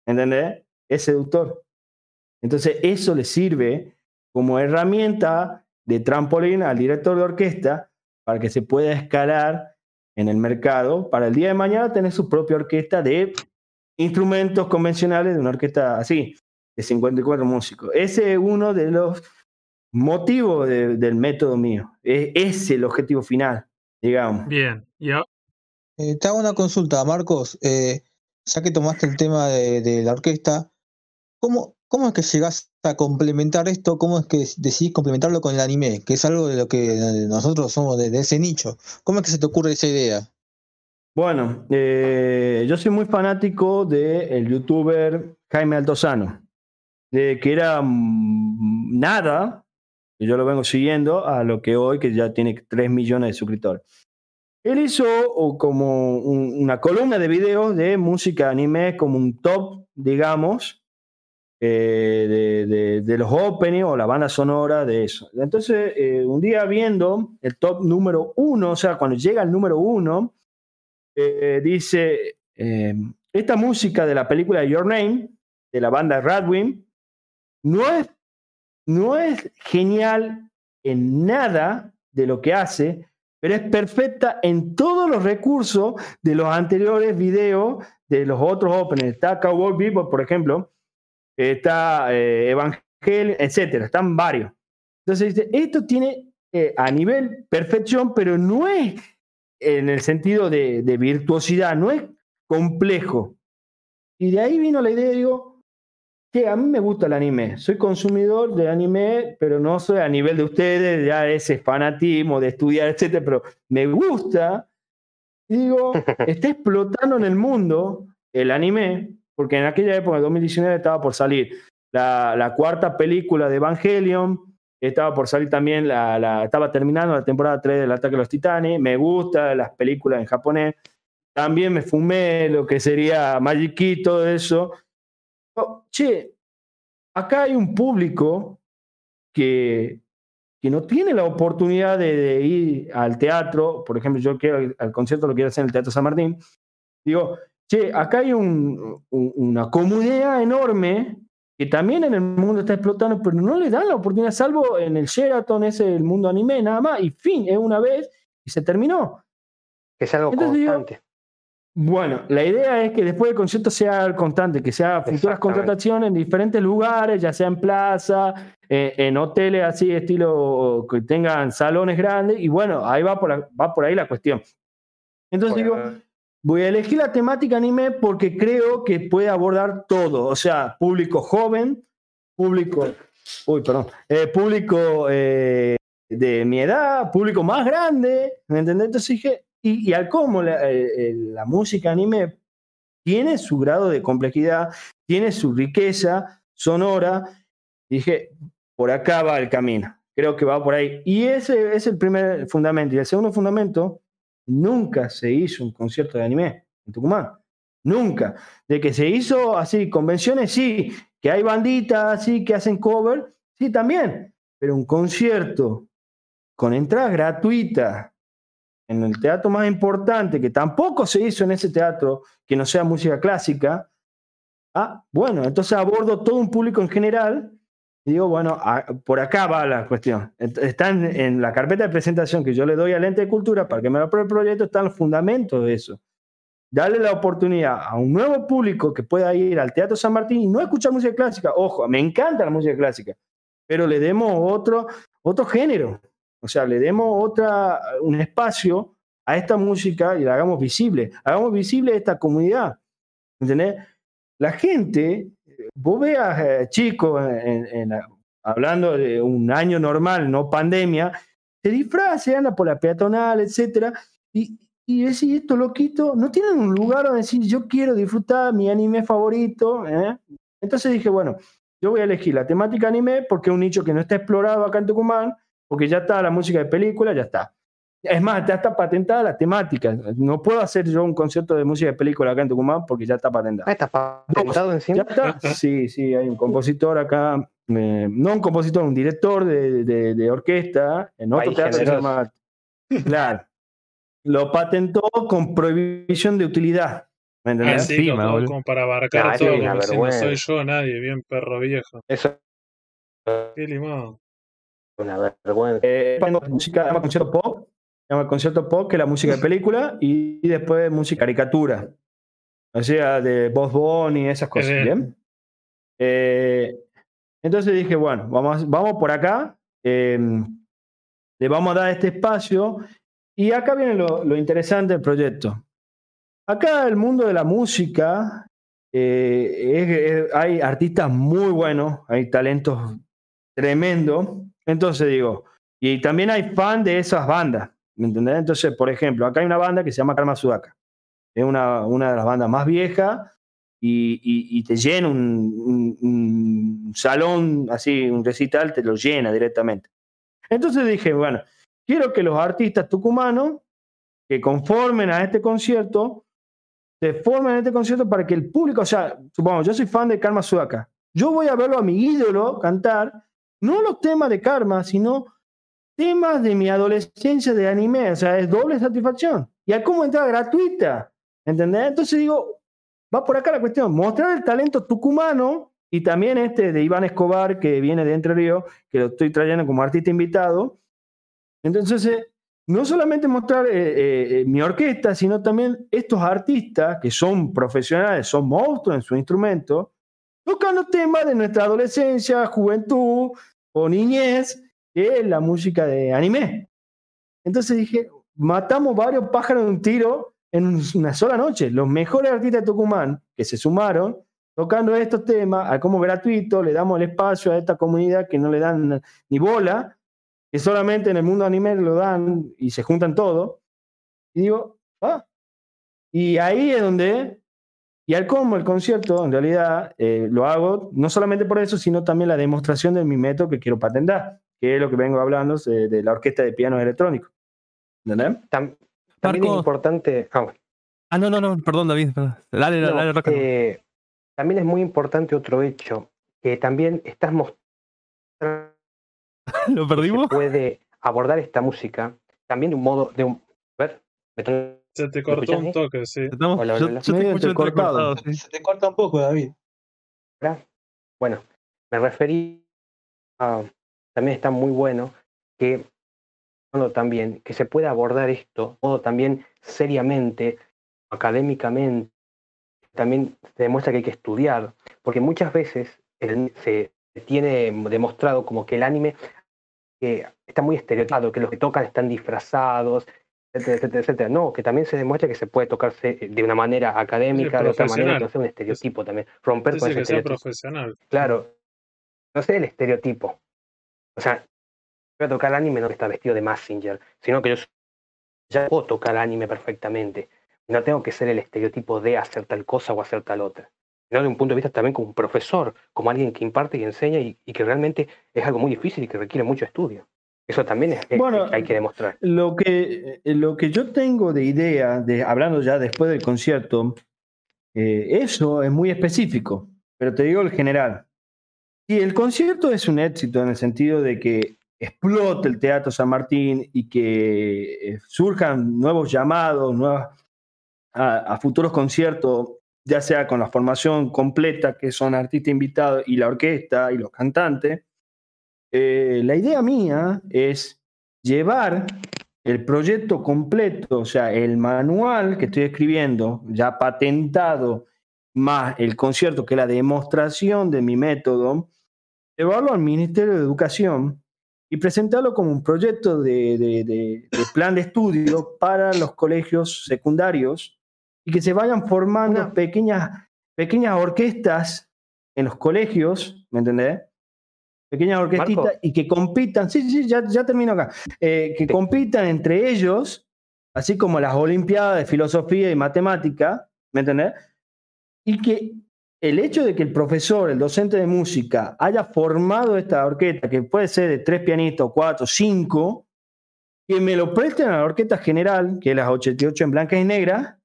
S4: ¿entendés? Es seductor. Entonces, eso le sirve como herramienta de trampolín al director de orquesta para que se pueda escalar en el mercado para el día de mañana tener su propia orquesta de instrumentos convencionales de una orquesta así, de 54 músicos. Ese es uno de los motivos de- del método mío. Es, ese es el objetivo final, digamos.
S1: Bien. Y a-
S2: Eh, te hago una consulta, Marcos. Eh, ya que tomaste el tema de, de la orquesta, ¿cómo, ¿cómo es que llegás a complementar esto? ¿Cómo es que decidís complementarlo con el anime? Que es algo de lo que nosotros somos de, de ese nicho. ¿Cómo es que se te ocurre esa idea?
S4: Bueno, eh, yo soy muy fanático del youtuber Jaime Altozano, de que era mm, nada, y yo lo vengo siguiendo, a lo que hoy, que ya tiene 3 millones de suscriptores. Él hizo como un- una columna de videos de música anime, como un top digamos, eh, de, los openings o la banda sonora de eso. Entonces, eh, un día viendo el top número uno, o sea, cuando llega el número uno, eh, dice, esta música de la película Your Name, de la banda Radwin, no es, no es genial en nada de lo que hace, pero es perfecta en todos los recursos de los anteriores videos de los otros openings. Está Cowboy Bebop, por ejemplo, está eh, Evangelion, etcétera, están varios. Entonces dice, esto tiene eh, a nivel perfección, pero no es en el sentido de, virtuosidad, no es complejo. Y de ahí vino la idea, digo, que a mí me gusta el anime, soy consumidor de anime, pero no soy a nivel de ustedes, ya ese fanatismo de estudiar, etcétera, pero me gusta. Y digo, está explotando en el mundo el anime, porque en aquella época, en 2019, estaba por salir la, cuarta película de Evangelion, estaba por salir también, la, estaba terminando la temporada 3 del Ataque de los Titanes, me gustan las películas en japonés, también me fumé lo que sería Magic Key, todo eso. Che, acá hay un público que, que no tiene la oportunidad de, de, ir al teatro, por ejemplo, yo quiero al concierto lo quiero hacer en el Teatro San Martín, digo, che, acá hay una comunidad enorme que también en el mundo está explotando, pero no le dan la oportunidad, salvo en el Sheraton, ese el mundo anime, nada más, y fin, es una vez y se terminó.
S3: Es algo constante.
S4: Bueno, la idea es que después del concierto sea constante, que sea futuras contrataciones en diferentes lugares, ya sea en plaza, eh, en hoteles así, estilo que tengan salones grandes, y bueno, ahí va por, va por ahí la cuestión. Entonces digo, Voy a elegir la temática anime porque creo que puede abordar todo, o sea, público joven, público, uy, perdón, eh, público eh, de mi edad, público más grande, ¿me entendés? Entonces dije, y, al cómo eh, la, música anime tiene su grado de complejidad, tiene su riqueza sonora, dije, por acá va el camino, creo que va por ahí. Y ese es el primer fundamento. Y el segundo fundamento Nunca se hizo un concierto de anime en Tucumán. Nunca. De que se hizo así, convenciones, sí. Que hay banditas así que hacen cover, sí, también. Pero un concierto con entrada gratuita en el teatro más importante, que tampoco se hizo en ese teatro, que no sea música clásica. Ah, bueno, entonces abordo todo un público en general y digo, bueno, por acá va la cuestión. Está en, la carpeta de presentación que yo le doy al ente de cultura para que me apruebe el proyecto, están los fundamentos de eso. Darle la oportunidad a un nuevo público que pueda ir al Teatro San Martín y no escuchar música clásica. Ojo, me encanta la música clásica, pero le demos otro, otro género. O sea, le demos otra, un espacio a esta música y la hagamos visible. Hagamos visible esta comunidad. ¿Entendés? La gente vos veas eh, chicos hablando de un año normal, no pandemia, se disfraza, anda por la peatonal, etcétera, y, y decís, estos loquitos no tienen un lugar donde decir, yo quiero disfrutar mi anime favorito. ¿eh? Entonces dije, bueno, yo voy a elegir la temática anime porque es un nicho que no está explorado acá en Tucumán, porque ya está la música de película, ya está. Es más, ya está patentada la temática. No puedo hacer yo un concierto de música de película acá en Tucumán porque ya está patentada.
S3: ¿Está patentado encima?
S4: ¿Ya está? Sí, sí, hay un compositor acá, eh, no un compositor, un director de, de, orquesta en otro teatro que se llama. Claro. Lo patentó con prohibición de utilidad.
S1: ¿Me entendés? sí, como, como, para abarcar todo, como si no soy yo nadie, bien perro viejo.
S3: Eso.
S1: Qué limado.
S3: Una vergüenza.
S4: Eh, música, concierto pop, llama concierto pop, que es la música de película, y, después música caricatura. O sea, de Bob Bunny y esas cosas. Bien. Eh, entonces dije, bueno, vamos, vamos por acá. Em, le vamos a dar este espacio. Y acá viene lo, interesante del proyecto. Acá el mundo de la música, eh, hay artistas muy buenos, hay talentos tremendos. Entonces digo, y también hay fan de esas bandas. ¿Me entendés? Entonces, por ejemplo, acá hay una banda que se llama Karma Sudaka. Es una, una de las bandas más viejas y, te llena un, salón, así, un recital, te lo llena directamente. Entonces dije, bueno, quiero que los artistas tucumanos que conformen a este concierto se forman en este concierto para que el público, o sea, supongamos, yo soy fan de Karma Sudaka. Yo voy a verlo a mi ídolo cantar, no los temas de Karma, sino temas de mi adolescencia de anime. O sea, es doble satisfacción. Y hay como entrada gratuita. ¿Entendés? Entonces digo, va por acá la cuestión. Mostrar el talento tucumano y también este de Iván Escobar, que viene de Entre Ríos, que lo estoy trayendo como artista invitado. Entonces, eh, no solamente mostrar eh, eh, mi orquesta, sino también estos artistas que son profesionales, son monstruos en su instrumento, tocando temas de nuestra adolescencia, juventud o niñez, que la música de anime. Entonces dije, matamos varios pájaros de un tiro en una sola noche. Los mejores artistas de Tucumán que se sumaron tocando estos temas, como gratuito, le damos el espacio a esta comunidad que no le dan ni bola, que solamente en el mundo anime lo dan y se juntan todos. Y digo, ah. Y ahí es donde, y al como el concierto, en realidad eh, lo hago no solamente por eso, sino también la demostración de mi método que quiero patentar, que es lo que vengo hablando de, la orquesta de piano electrónico. ¿Entendés?
S3: también es importante.
S5: Ah, ah, no, no, no, perdón, David. Dale, dale,
S3: eh, También es muy importante otro hecho, que también estás mostrando
S5: ¿Lo perdimos?
S3: Se puede abordar esta música también de un modo, de un, a ver,
S1: se te cortó un toque, sí.
S2: Hola, hola, Se te corta un poco, David.
S3: Bueno, me referí a, también está muy bueno que también que se pueda abordar esto modo también seriamente, académicamente, también se demuestra que hay que estudiar, porque muchas veces se tiene demostrado como que el anime que está muy estereotipado, que los que tocan están disfrazados, etcétera, etcétera. No, que también se demuestra que se puede tocarse de una manera académica, de otra manera, no sé, un estereotipo también. Romper con ese estereotipo.
S1: profesional.
S3: Claro. No sé el estereotipo. O sea, voy a tocar anime no que está vestido de Massinger, sino que yo ya puedo tocar anime perfectamente. No tengo que ser el estereotipo de hacer tal cosa o hacer tal otra de un punto de vista también como un profesor, como alguien que imparte y enseña y, que realmente es algo muy difícil y que requiere mucho estudio. Eso también es, bueno, hay que demostrar.
S4: Lo que, eh, lo que yo tengo de idea, de, hablando ya después del concierto, eh, eso es muy específico, pero te digo el general. Si el concierto es un éxito en el sentido de que explote el Teatro San Martín y que eh, surjan nuevos llamados nuevas, a futuros conciertos ya sea con la formación completa, que son artistas invitados, y la orquesta y los cantantes, eh, la idea mía es llevar el proyecto completo, o sea, el manual que estoy escribiendo, ya patentado, más el concierto, que es la demostración de mi método, llevarlo al Ministerio de Educación y presentarlo como un proyecto de plan de estudio para los colegios secundarios y que se vayan formando pequeñas, pequeñas orquestas en los colegios, ¿me entendés? Pequeñas orquestitas y que compitan, sí, sí, ya, ya termino acá, eh, que compitan entre ellos, así como las Olimpiadas de Filosofía y Matemática, ¿me entendés? Y que el hecho de que el profesor, el docente de música, haya formado esta orquesta, que puede ser de tres pianistas, cuatro, cinco, que me lo presten a la orquesta general, que es las 88 en blanca y negra,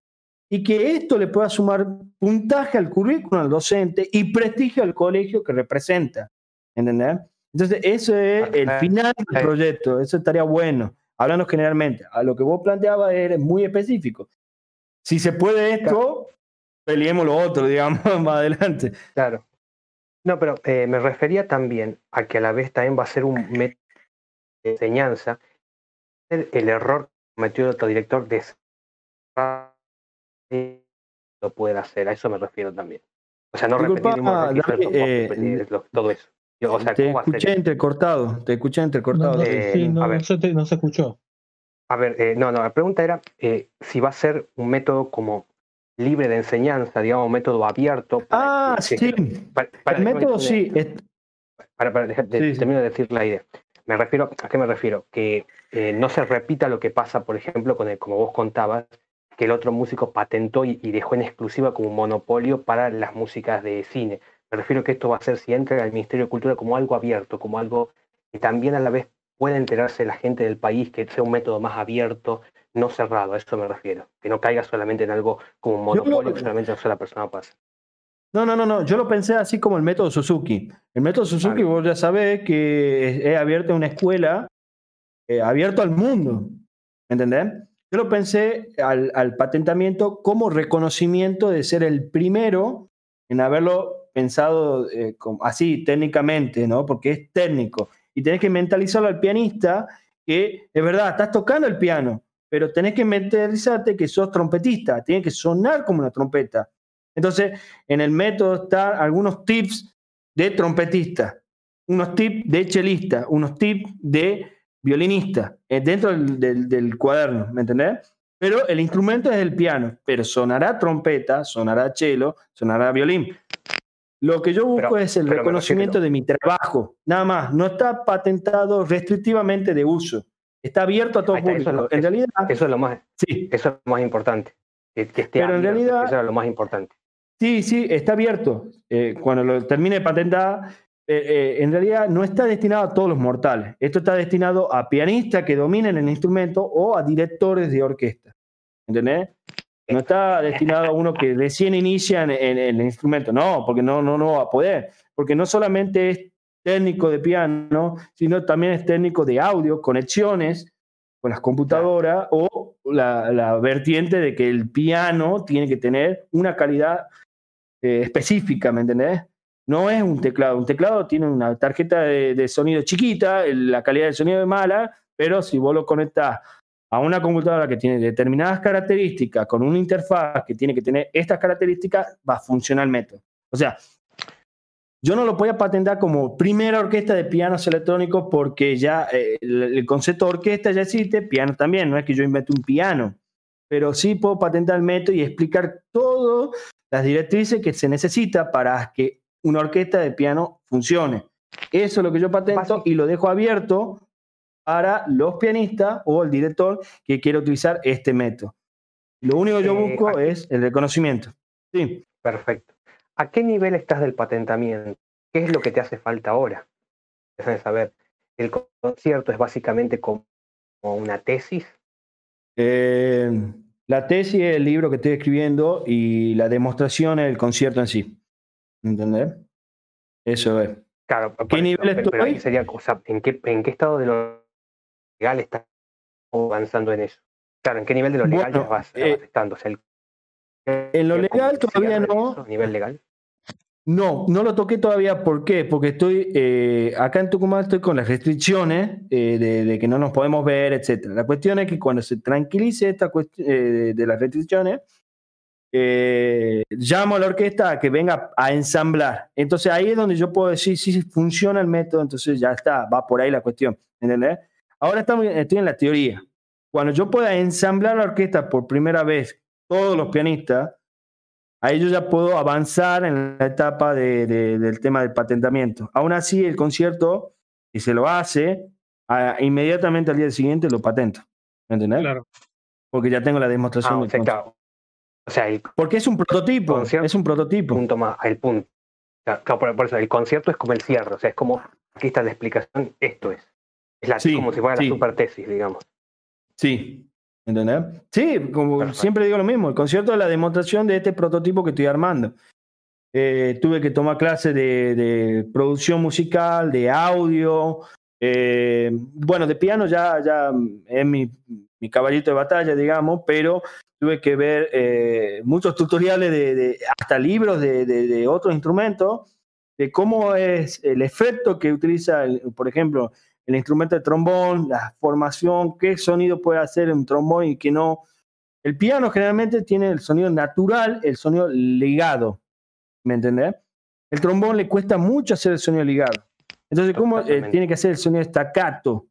S4: y que esto le pueda sumar puntaje al currículum al docente y prestigio al colegio que representa. ¿Entendés? Entonces, eso es el final del proyecto, eso estaría bueno, hablando generalmente. A lo que vos planteabas es muy específico. Si se puede esto, peleemos lo otro, digamos, más adelante.
S3: Claro. No, pero eh, me refería también a que a la vez también va a ser un método de enseñanza. El, el error que cometió el otro director de lo pueden hacer, a eso me refiero también. O sea, no repetir,
S4: eh,
S3: todo eso.
S4: O sea, te escuché entrecortado, te escuché entrecortado.
S2: No, sí, no, no, se escuchó.
S3: A ver, eh, no, no, la pregunta era eh, si va a ser un método como libre de enseñanza, digamos, un método abierto.
S4: ah, sí. el método sí.
S3: Para, para, termino de decir la idea. Me refiero, ¿a qué me refiero? Que no se repita lo que pasa, por ejemplo, con el, como vos contabas, que el otro músico patentó y, dejó en exclusiva como un monopolio para las músicas de cine. Me refiero que esto va a ser, si entra al Ministerio de Cultura, como algo abierto, como algo que también a la vez pueda enterarse la gente del país, que sea un método más abierto, no cerrado, a eso me refiero. Que no caiga solamente en algo como un monopolio que solamente una sola persona pasa.
S4: No, no, no, no. Yo lo pensé así como el método Suzuki. El método Suzuki, vos ya sabés que es, abierto una escuela, eh, abierto al mundo. ¿Entendés? Yo lo pensé al, patentamiento como reconocimiento de ser el primero en haberlo pensado eh, así técnicamente, ¿no? Porque es técnico. Y tenés que mentalizarlo al pianista que es verdad, estás tocando el piano, pero tenés que mentalizarte que sos trompetista, tiene que sonar como una trompeta. Entonces, en el método están algunos tips de trompetista, unos tips de chelista, unos tips de violinista, eh, dentro del, cuaderno, ¿me entendés? Pero el instrumento es el piano, pero sonará trompeta, sonará cello, sonará violín. Lo que yo busco es el reconocimiento de mi trabajo, nada más. No está patentado restrictivamente de uso. Está abierto a todo público.
S3: Eso
S4: en realidad,
S3: eso es lo más, sí. eso es lo más importante. Que,
S4: pero en realidad,
S3: eso es lo más importante.
S4: Sí, sí, está abierto. Eh, cuando lo termine de patentar, eh, eh, en realidad no está destinado a todos los mortales. Esto está destinado a pianistas que dominen el instrumento o a directores de orquesta. ¿Entendés? No está destinado a uno que recién inicia en, el instrumento. No, porque no, no, no va a poder. Porque no solamente es técnico de piano, sino también es técnico de audio, conexiones con las computadoras o la, la vertiente de que el piano tiene que tener una calidad eh, específica, ¿me entendés? No es un teclado. Un teclado tiene una tarjeta de, sonido chiquita, la calidad del sonido es mala, pero si vos lo conectás a una computadora que tiene determinadas características, con una interfaz que tiene que tener estas características, va a funcionar el método. O sea, yo no lo voy a patentar como primera orquesta de pianos electrónicos porque ya eh, el, concepto de orquesta ya existe, piano también, no es que yo invente un piano, pero sí puedo patentar el método y explicar todo las directrices que se necesita para que una orquesta de piano funcione. Eso es lo que yo patento y lo dejo abierto para los pianistas o el director que quiera utilizar este método. Lo único que yo eh, busco es el reconocimiento. Sí.
S3: Perfecto. ¿A qué nivel estás del patentamiento? ¿Qué es lo que te hace falta ahora? Saber. ¿El concierto es básicamente como una tesis?
S4: Eh, la tesis es el libro que estoy escribiendo y la demostración es el concierto en sí. ¿Entendés? Eso es.
S3: Claro, ¿qué nivel estoy? sería, ¿en, qué, ¿En qué estado de lo legal estás avanzando en eso? Claro, ¿en qué nivel de lo legal vas,
S4: eh,
S3: estando?
S4: en lo legal todavía no.
S3: ¿A nivel legal?
S4: No, no lo toqué todavía. ¿Por qué? Porque estoy eh, acá en Tucumán, estoy con las restricciones eh, de, que no nos podemos ver, etc. La cuestión es que cuando se tranquilice esta cuestión eh, de las restricciones, llamo a la orquesta a que venga a ensamblar. Entonces ahí es donde yo puedo decir si funciona el método, entonces ya está, va por ahí la cuestión. ¿Entendés? Ahora estoy en la teoría. Cuando yo pueda ensamblar la orquesta por primera vez, todos los pianistas, Ahí yo ya puedo avanzar en la etapa del tema del patentamiento. Aún así, el concierto, si se lo hace, inmediatamente al día siguiente lo patento. ¿Me entendés? Claro. Porque ya tengo la demostración.
S3: Ah, o sea,
S4: Porque es un prototipo. Es un prototipo.
S3: Punto más, el punto. por, eso, el concierto es como el cierre. O sea, es como, aquí está la explicación, esto es. Es la, como si fuera la super tesis, digamos.
S4: Sí, ¿Entendés? Sí, como siempre digo lo mismo, el concierto es la demostración de este prototipo que estoy armando. Eh, tuve que tomar clases de, producción musical, de audio. Eh, bueno, de piano ya, ya es mi, mi, caballito de batalla, digamos, pero tuve que ver eh, muchos tutoriales de, hasta libros de, otros instrumentos, de cómo es el efecto que utiliza, por ejemplo, el instrumento de trombón, la formación, qué sonido puede hacer un trombón y qué no. El piano generalmente tiene el sonido natural, el sonido ligado, ¿me entendés? El trombón le cuesta mucho hacer el sonido ligado. Entonces, ¿cómo eh, tiene que hacer el sonido staccato?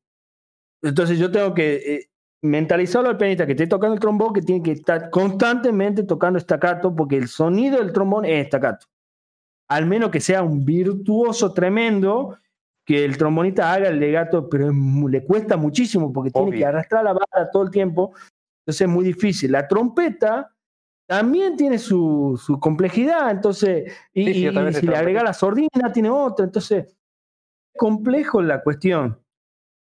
S4: Entonces yo tengo que eh, mentalizarlo al pianista que esté tocando el trombón, que tiene que estar constantemente tocando staccato, porque el sonido del trombón es staccato. Al menos que sea un virtuoso tremendo que el trombonista haga el legato, pero le cuesta muchísimo porque tiene que arrastrar la vara todo el tiempo, entonces es muy difícil. La trompeta también tiene su, complejidad, entonces, y, si le agrega la sordina, tiene otra, entonces, es complejo la cuestión.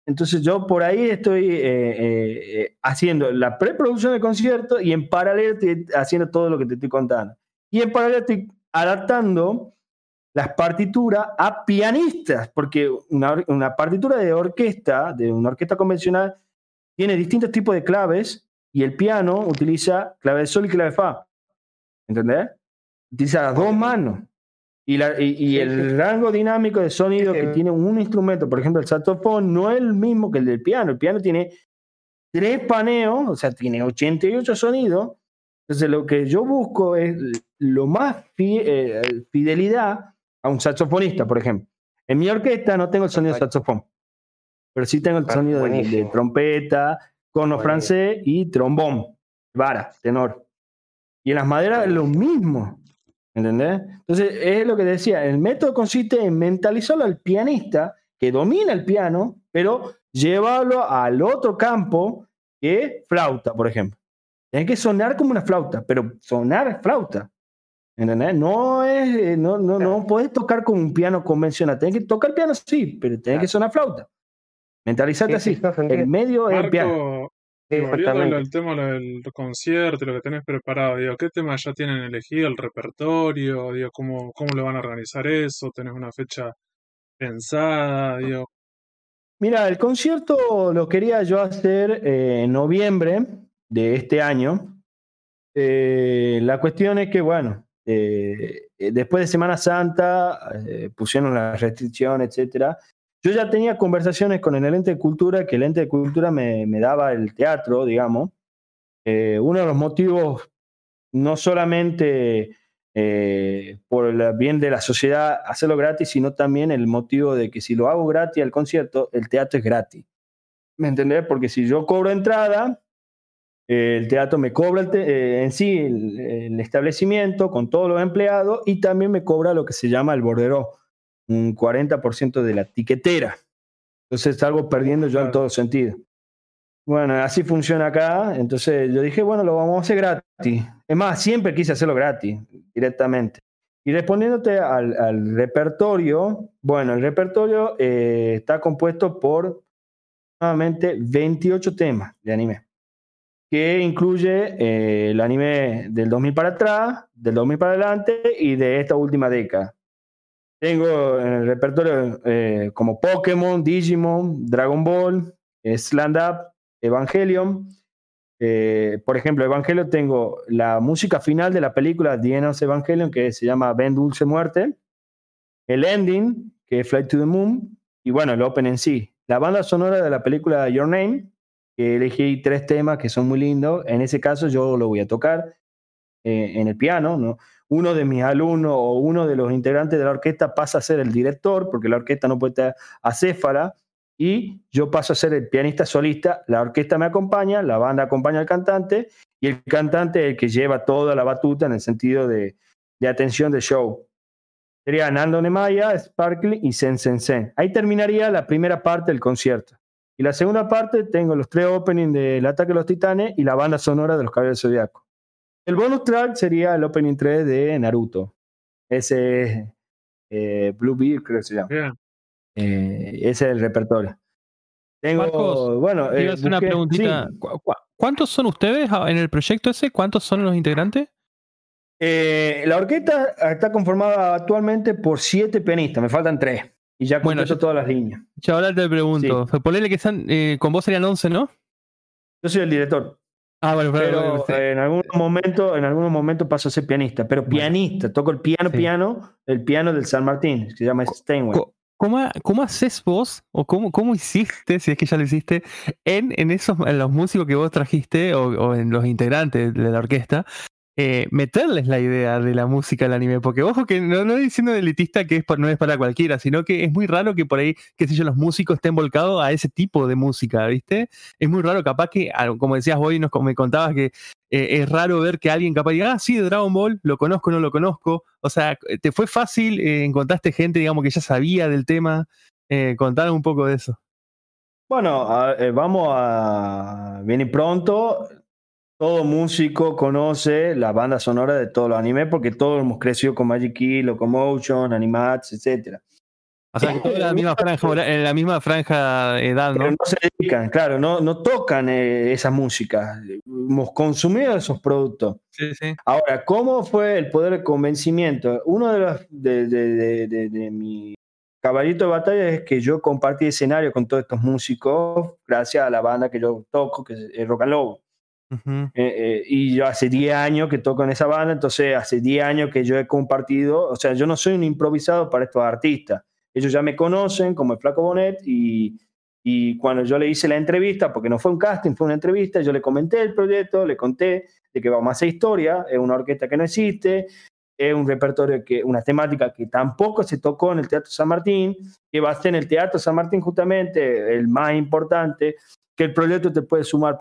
S4: Entonces yo por ahí estoy eh, eh, haciendo la preproducción del concierto y en paralelo estoy haciendo todo lo que te estoy contando. Y en paralelo estoy adaptando las partituras a pianistas, porque una, una partitura de orquesta, de una orquesta convencional, tiene distintos tipos de claves y el piano utiliza clave de sol y clave de fa. ¿Entendés? Utiliza las dos manos. Y, la, y, el rango dinámico de sonido que tiene un instrumento, por ejemplo, el saxofón, no es el mismo que el del piano. El piano tiene tres paneos, o sea, tiene 88 sonidos. Entonces, lo que yo busco es lo más eh, fidelidad a un saxofonista, por ejemplo. En mi orquesta no tengo el sonido de saxofón, pero sí tengo el sonido de, trompeta, cono francés y trombón, vara, tenor. Y en las maderas es lo mismo. ¿Entendés? Entonces, es lo que decía, el método consiste en mentalizarlo al pianista que domina el piano, pero llevarlo al otro campo que es flauta, por ejemplo. Tiene que sonar como una flauta, pero sonar flauta. ¿Entendés? No es, eh, no, no, no puedes tocar con un piano convencional. Tienes que tocar piano, sí, pero tienes que sonar flauta. Mentalizate así. El medio es el piano.
S1: Sí, Volviendo al tema del concierto, lo que tenés preparado, digo, ¿qué temas ya tienen elegido, el repertorio? Digo, ¿cómo, ¿cómo lo van a organizar eso? ¿Tenés una fecha pensada? Digo.
S4: Mira, el concierto lo quería yo hacer eh, en noviembre de este año. Eh, la cuestión es que, bueno, eh, después de Semana Santa pusieron las restricciones, etcétera, yo ya tenía conversaciones con el ente de cultura, que el ente de cultura me, daba el teatro, digamos. Eh, uno de los motivos, no solamente eh, por el bien de la sociedad hacerlo gratis, sino también el motivo de que si lo hago gratis al concierto, el teatro es gratis. ¿Me entendés? Porque si yo cobro entrada, el teatro me cobra eh, en sí el, el, establecimiento con todos los empleados y también me cobra lo que se llama el bordero un 40% de la tiquetera. Entonces salgo perdiendo yo en todo sentido. Bueno, así funciona acá. Entonces yo dije, bueno, lo vamos a hacer gratis. Es más, siempre quise hacerlo gratis, directamente. Y respondiéndote al, repertorio, bueno, el repertorio eh, está compuesto por nuevamente 28 temas de anime, que incluye eh, el anime del 2000 para atrás, del 2000 para adelante y de esta última década. Tengo en el repertorio eh, como Pokémon, Digimon, Dragon Ball, eh, Up, Evangelion. Por ejemplo, Evangelion tengo la música final de la película The Evangelion, que se llama Ben Dulce Muerte. El ending, que es Flight to the Moon. Y bueno, el open en sí. La banda sonora de la película Your Name, elegí tres temas que son muy lindos. En ese caso yo lo voy a tocar en el piano, ¿no? uno de mis alumnos o uno de los integrantes de la orquesta pasa a ser el director, porque la orquesta no puede estar acéfala, y yo paso a ser el pianista solista, la orquesta me acompaña, la banda acompaña al cantante, y el cantante es el que lleva toda la batuta en el sentido de, atención de show. Sería Nando Nemaya, Sparkle y Sen Sen Sen. Ahí terminaría la primera parte del concierto. Y la segunda parte tengo los tres openings del Ataque de los Titanes y la banda sonora de los Caballeros Zodiaco. El bonus track sería el opening 3 de Naruto. Ese es eh, Blue Beard, creo que se llama. Eh, ese es el repertorio.
S5: Tengo, bueno, eh, una preguntita. ¿Cuántos son ustedes en el proyecto ese? ¿Cuántos son los integrantes?
S4: la orquesta está conformada actualmente por siete pianistas, me faltan tres. Y ya bueno, yo, todas las líneas.
S5: Ya ahora te pregunto. Sí. Ponele que están, con vos serían 11, ¿no?
S4: Yo soy el director. Ah, bueno, pero, en algún momento, en algún momento paso a ser pianista, pero pianista, toco el piano, piano, el piano del San Martín, que se llama Steinway.
S5: ¿Cómo, ¿Cómo, haces vos, o cómo, cómo hiciste, si es que ya lo hiciste, en, en esos en los músicos que vos trajiste o, o en los integrantes de la orquesta, eh, meterles la idea de la música al anime. Porque ojo que no, no diciendo elitista que es no es para cualquiera, sino que es muy raro que por ahí, qué sé yo, los músicos estén volcados a ese tipo de música, ¿viste? Es muy raro, capaz que, como decías hoy, nos, me contabas que eh, es raro ver que alguien capaz diga, ah, sí, Dragon Ball, lo conozco, no lo conozco. O sea, ¿te fue fácil? Eh, ¿Encontraste gente, digamos, que ya sabía del tema? Eh, contanos un poco de eso.
S4: Bueno, vamos a. Viene pronto todo músico conoce la banda sonora de todos los animes porque todos hemos crecido con Magic Key, Locomotion, Animats, etc.
S5: O sea, que en la misma franja, en la misma franja de edad, ¿no?
S4: Pero no se dedican, claro, no, no tocan eh, esa música. Hemos consumido esos productos.
S5: Sí, sí.
S4: Ahora, ¿cómo fue el poder de convencimiento? Uno de los de, de, de, de mi caballito de batalla es que yo compartí escenario con todos estos músicos gracias a la banda que yo toco, que es Rock and Lobo.
S5: Ujú.
S4: Eh, eh, y yo hace 10 años que toco en esa banda, entonces hace 10 años que yo he compartido, o sea, yo no soy un improvisado para estos artistas. Ellos ya me conocen como el Flaco Bonet y, y cuando yo le hice la entrevista, porque no fue un casting, fue una entrevista, yo le comenté el proyecto, le conté de que vamos a hacer historia, es una orquesta que no existe, es un repertorio, que una temática que tampoco se tocó en el Teatro San Martín, que va a ser en el Teatro San Martín justamente el más importante, que el proyecto te puede sumar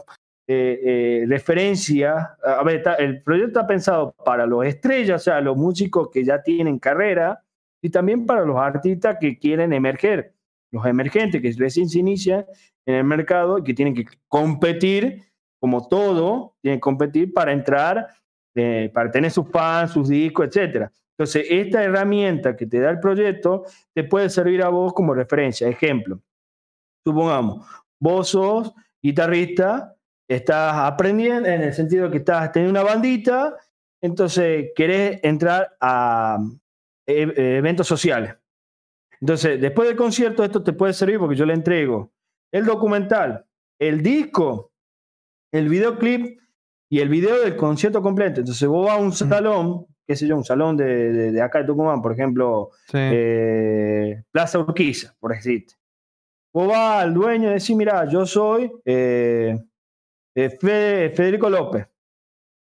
S4: eh, eh, referencia. A ver, está- el proyecto está pensado para los estrellas, o sea, los músicos que ya tienen carrera, y también para los artistas que quieren emerger, los emergentes que recién se inician en el mercado y que tienen que competir, como todo, tienen que competir para entrar, eh, para tener sus fans, sus discos, etcétera. Entonces, esta herramienta que te da el proyecto te puede servir a vos como referencia. Ejemplo, supongamos, vos sos guitarrista, estás aprendiendo en el sentido que estás teniendo una bandita, entonces querés entrar a eh, eventos sociales. Entonces, después del concierto, esto te puede servir porque yo le entrego el documental, el disco, el videoclip y el video del concierto completo. Entonces, vos vas a un salón, qué sé yo, un salón de, de- de acá de Tucumán, por ejemplo,
S5: Sí.
S4: eh, Plaza Urquiza, por decirte. Vos vas al dueño y decís, mira, yo soy eh, eh, Fe- Federico López.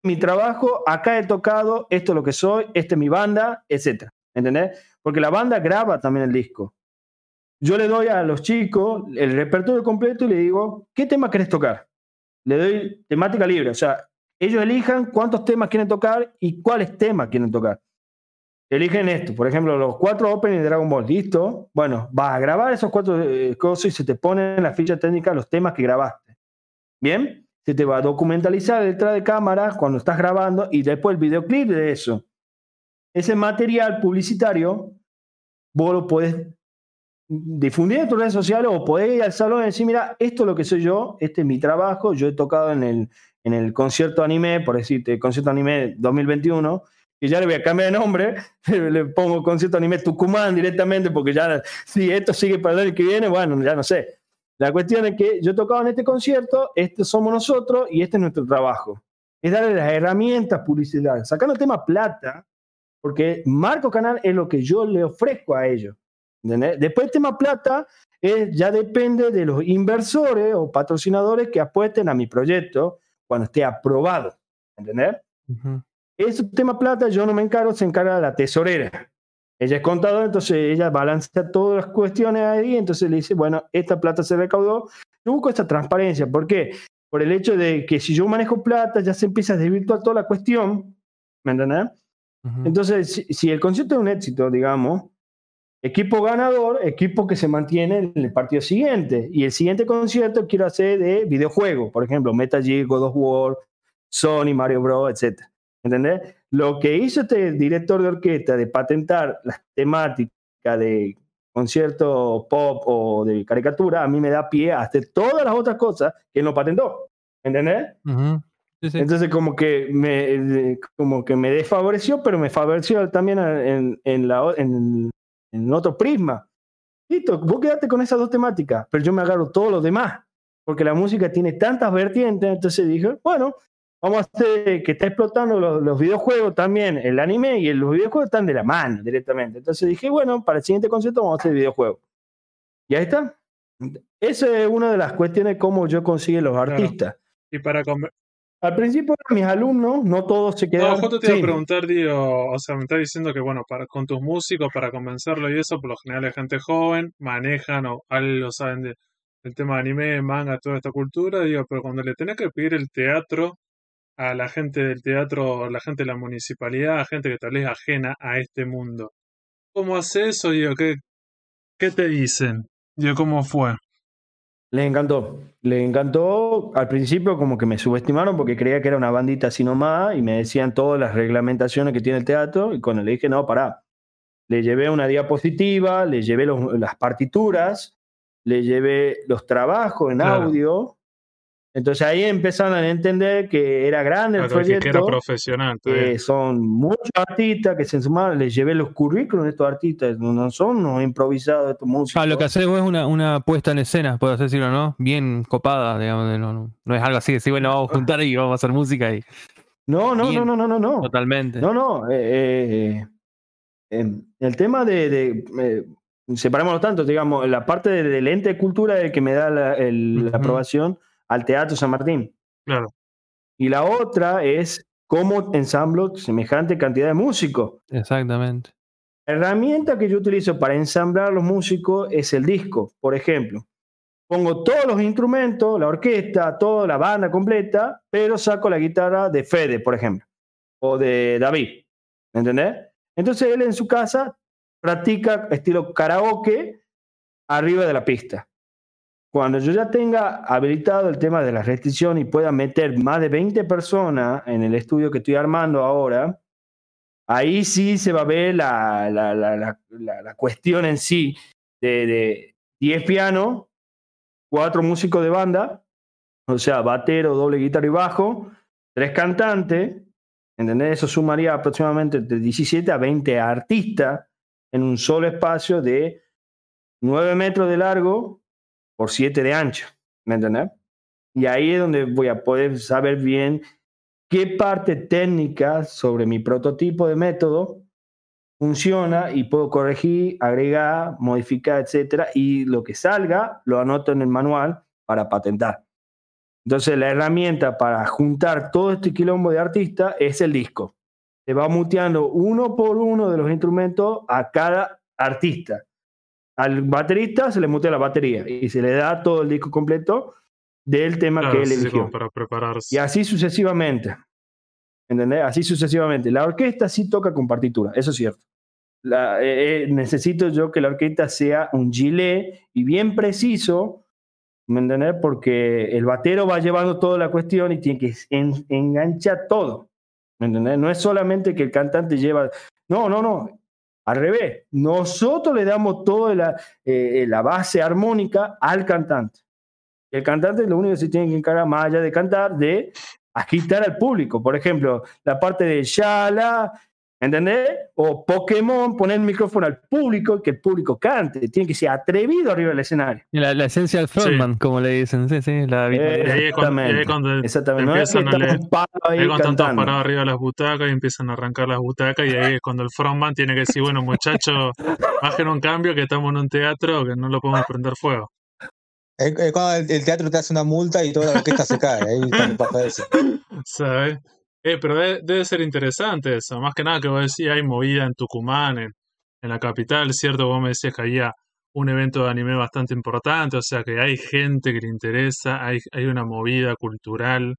S4: Mi trabajo, acá he tocado, esto es lo que soy, esta es mi banda, etc. ¿Entendés? Porque la banda graba también el disco. Yo le doy a los chicos el repertorio completo y le digo, ¿qué tema querés tocar? Le doy temática libre, o sea, ellos elijan cuántos temas quieren tocar y cuáles temas quieren tocar eligen esto, por ejemplo, los cuatro openings de Dragon Ball, listo. Bueno, vas a grabar esos cuatro eh, cosas y se te ponen en la ficha técnica los temas que grabaste. Bien, se te va a documentalizar detrás de cámara cuando estás grabando y después el videoclip de eso. Ese material publicitario, vos lo podés difundir en tus redes sociales o podés ir al salón y decir, mira, esto es lo que soy yo, este es mi trabajo, yo he tocado en el, en el concierto anime, por decirte, concierto anime 2021, y ya le voy a cambiar de nombre, le pongo concierto anime Tucumán directamente, porque ya, si esto sigue para el año que viene, bueno, ya no sé. La cuestión es que yo he tocado en este concierto, este somos nosotros y este es nuestro trabajo. Es darle las herramientas publicitarias, sacando el tema plata, porque Marco Canal es lo que yo le ofrezco a ellos. ¿entendés? Después el tema plata eh, ya depende de los inversores o patrocinadores que apuesten a mi proyecto cuando esté aprobado. ¿Entendés?
S5: Ujú.
S4: Ese tema plata yo no me encargo, se encarga la tesorera. Ella es contadora, entonces ella balancea todas las cuestiones ahí, entonces le dice, bueno, esta plata se recaudó. Yo busco esta transparencia. ¿Por qué? Por el hecho de que si yo manejo plata, ya se empieza a desvirtuar toda la cuestión. ¿Me entendés?
S5: Ujú.
S4: Entonces, si, si el concierto es un éxito, digamos, equipo ganador, equipo que se mantiene en el partido siguiente. Y el siguiente concierto quiero hacer de videojuego, por ejemplo, Metal Gear, God of War, Sony, Mario Bros, etc. ¿Entendés? Lo que hizo este director de orquesta de patentar las temáticas de concierto pop o de caricatura, a mí me da pie a hacer todas las otras cosas que no patentó. ¿Entendés?
S5: Ujú. Sí, sí.
S4: Entonces como que me eh, como que me desfavoreció, pero me favoreció también en, en la, en, en otro prisma. Listo, vos quedate con esas dos temáticas, pero yo me agarro todo lo demás, porque la música tiene tantas vertientes, entonces dije, bueno, vamos a hacer que está explotando los, los videojuegos también, el anime y los videojuegos están de la mano directamente. Entonces dije, bueno, para el siguiente concierto vamos a hacer videojuegos. Y ahí está. Esa es una de las cuestiones cómo yo consigo los artistas.
S1: Y para
S4: Al principio mis alumnos, no todos se
S1: No,
S4: quedaron.
S1: justo te iba a preguntar, Dio, o sea, me estás diciendo que, bueno, para, con tus músicos, para convencerlo y eso, por lo general es gente joven, manejan o algo saben de, del tema de anime, manga, toda esta cultura, digo, pero cuando le tenés que pedir el teatro a la gente del teatro, a la gente de la municipalidad, a gente que tal vez ajena a este mundo, ¿cómo hace eso, Digo? ¿Qué, qué te dicen? Digo, ¿cómo fue?
S4: Les encantó. Les encantó. Al principio como que me subestimaron porque creía que era una bandita así nomás y me decían todas las reglamentaciones que tiene el teatro y cuando le dije, no, pará. le llevé una diapositiva, le llevé las partituras, le llevé los trabajos en audio. Entonces ahí empezaron a entender que era grande el proyecto.
S1: Que era profesional.
S4: Que son muchos artistas que se sumaron. Les llevé los currículos de estos artistas. No son unos improvisados de estos músicos.
S5: Ah, lo que hacemos es una, una puesta en escena, puedo decirlo, ¿no? Bien copada, digamos. No, no, es algo así de bueno, vamos a juntar y vamos a hacer música y.
S4: No, no, no, no, no, no, no.
S5: Totalmente.
S4: No, no. Eh, eh, eh el tema de, de eh, separémoslo tanto, digamos, la parte del ente de cultura es el que me da la, aprobación al Teatro San Martín.
S1: Claro.
S4: Y la otra es cómo ensamblo semejante cantidad de músicos.
S5: Exactamente.
S4: La herramienta que yo utilizo para ensamblar los músicos es el disco, por ejemplo. Pongo todos los instrumentos, la orquesta, toda la banda completa, pero saco la guitarra de Fede, por ejemplo, o de David. ¿Me entendés? Entonces él en su casa practica estilo karaoke arriba de la pista. Cuando yo ya tenga habilitado el tema de la restricción y pueda meter más de 20 personas en el estudio que estoy armando ahora, ahí sí se va a ver la, la, la, la cuestión en sí de, de 10 pianos, 4 músicos de banda, o sea, batero, doble guitarra y bajo, 3 cantantes, ¿entendés? Eso sumaría aproximadamente de 17 a 20 artistas en un solo espacio de 9 metros de largo por 7 de ancho, ¿me entendés? Y ahí es donde voy a poder saber bien qué parte técnica sobre mi prototipo de método funciona y puedo corregir, agregar, modificar, etcétera, y lo que salga lo anoto en el manual para patentar. Entonces la herramienta para juntar todo este quilombo de artistas es el disco. Se va muteando uno por uno de los instrumentos a cada artista. Al baterista se le mutea la batería y se le da todo el disco completo del tema que él eligió.
S1: para prepararse.
S4: Y así sucesivamente. ¿Entendés? Así sucesivamente. La orquesta sí toca con partitura, eso es cierto. Eh, eh, necesito yo que la orquesta sea un gilet y bien preciso, ¿me entendés? Porque el batero va llevando toda la cuestión y tiene que enganchar todo, ¿me entendés? No es solamente que el cantante lleva, no, no, no, al revés, nosotros le damos toda la, eh, la base armónica al cantante. El cantante lo único que se tiene que encargar, más allá de cantar, de agitar al público. Por ejemplo, la parte de Shala, ¿entendés? O Pokémon, poner el micrófono al público y que el público cante. Tiene que ser atrevido arriba del escenario.
S5: La, esencia del frontman, como le dicen. Sí, sí, la
S1: eh, exactamente. Cuando, exactamente. No es que ahí, cuando están parados arriba de las butacas y empiezan a arrancar las butacas y ahí es cuando el frontman tiene que decir, bueno, muchachos, bajen un cambio que estamos en un teatro que no lo podemos prender fuego.
S2: Es, cuando el, teatro te hace una multa y toda la orquesta se cae. Ahí.
S1: ¿Sabes? Eh, pero debe, ser interesante eso. Más que nada que vos decís, hay movida en Tucumán, en, en la capital, ¿cierto? Vos me decías que había un evento de anime bastante importante, o sea que hay gente que le interesa, hay, hay una movida cultural.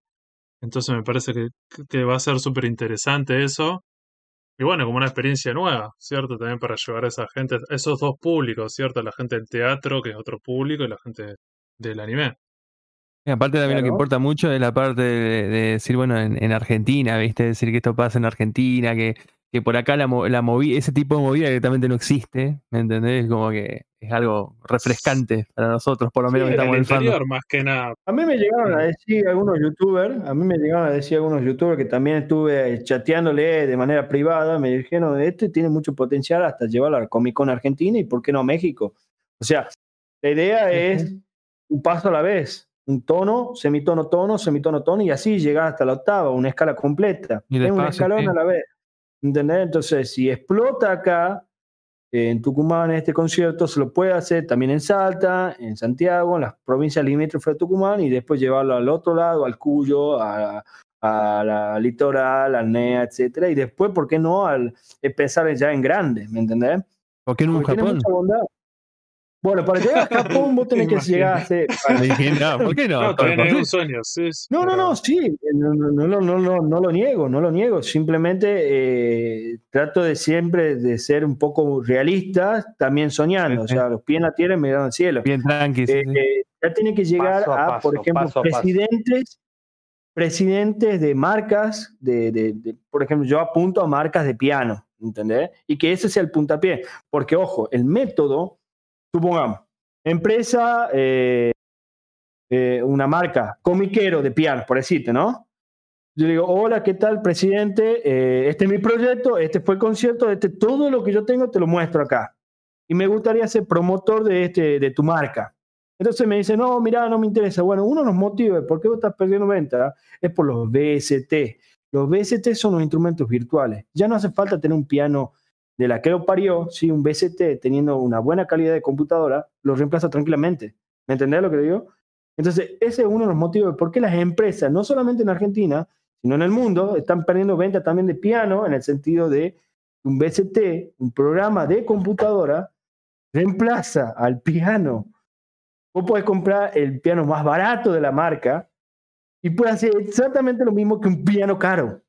S1: Entonces me parece que, que va a ser súper interesante eso. Y bueno, como una experiencia nueva, ¿cierto? También para llevar a esa gente, esos dos públicos, ¿cierto? La gente del teatro, que es otro público, y la gente del anime
S5: aparte también lo que importa mucho es la parte de, decir, bueno, en, Argentina, ¿viste? Decir que esto pasa en Argentina, que, que por acá la, la movida, ese tipo de movida directamente no existe, ¿me entendés? Como que es algo refrescante para nosotros, por lo menos que estamos
S1: en el interior, más que nada.
S4: A mí me llegaron a decir algunos youtubers, a mí me llegaron a decir algunos youtubers que también estuve chateándole de manera privada, me dijeron, este tiene mucho potencial hasta llevarlo a Comic Con Argentina y por qué no a México. O sea, la idea es un paso a la vez un tono, semitono, tono, semitono, tono, y así llegar hasta la octava, una escala completa. es un escalón a la vez. ¿Entendés? Entonces, si explota acá, en Tucumán, en este concierto, se lo puede hacer también en Salta, en Santiago, en las provincias limítrofes de Tucumán, y después llevarlo al otro lado, al Cuyo, a, la litoral, al NEA, etcétera, y después, ¿por qué no? Al empezar ya en grande, ¿me entendés?
S5: ¿Por qué no en Japón?
S4: Bueno, para llegar a Japón vos tenés que llegar a hacer.
S5: ¿Por qué no?
S1: No, un sueño,
S4: no, no, no, sí, no, no, no, no, no, lo niego, no lo niego. Simplemente eh, trato de siempre de ser un poco realista, también soñando. O sea, los pies en la tierra y mirando al cielo.
S5: Bien tranqui.
S4: Eh, ya tiene que llegar a, por ejemplo, presidentes, presidentes de marcas, de, de, por ejemplo, yo apunto a marcas de piano. ¿entendés? Y que ese sea el puntapié. Porque, ojo, el método, supongamos, empresa, eh, eh, una marca, comiquero de piano, por decirte, ¿no? Yo digo, hola, ¿qué tal, presidente? Eh, este es mi proyecto, este fue el concierto, este, todo lo que yo tengo te lo muestro acá. Y me gustaría ser promotor de, este, de tu marca. Entonces me dice, no, mira, no me interesa. Bueno, uno de los motivos por qué vos estás perdiendo venta es por los BST. Los BST son los instrumentos virtuales. Ya no hace falta tener un piano de la que lo parió, si un BST teniendo una buena calidad de computadora, lo reemplaza tranquilamente. ¿Me entendés lo que digo? Entonces, ese es uno de los motivos de por qué las empresas, no solamente en Argentina, sino en el mundo, están perdiendo venta también de piano, en el sentido de un BST, un programa de computadora, reemplaza al piano. Vos podés comprar el piano más barato de la marca y puede hacer exactamente lo mismo que un piano caro.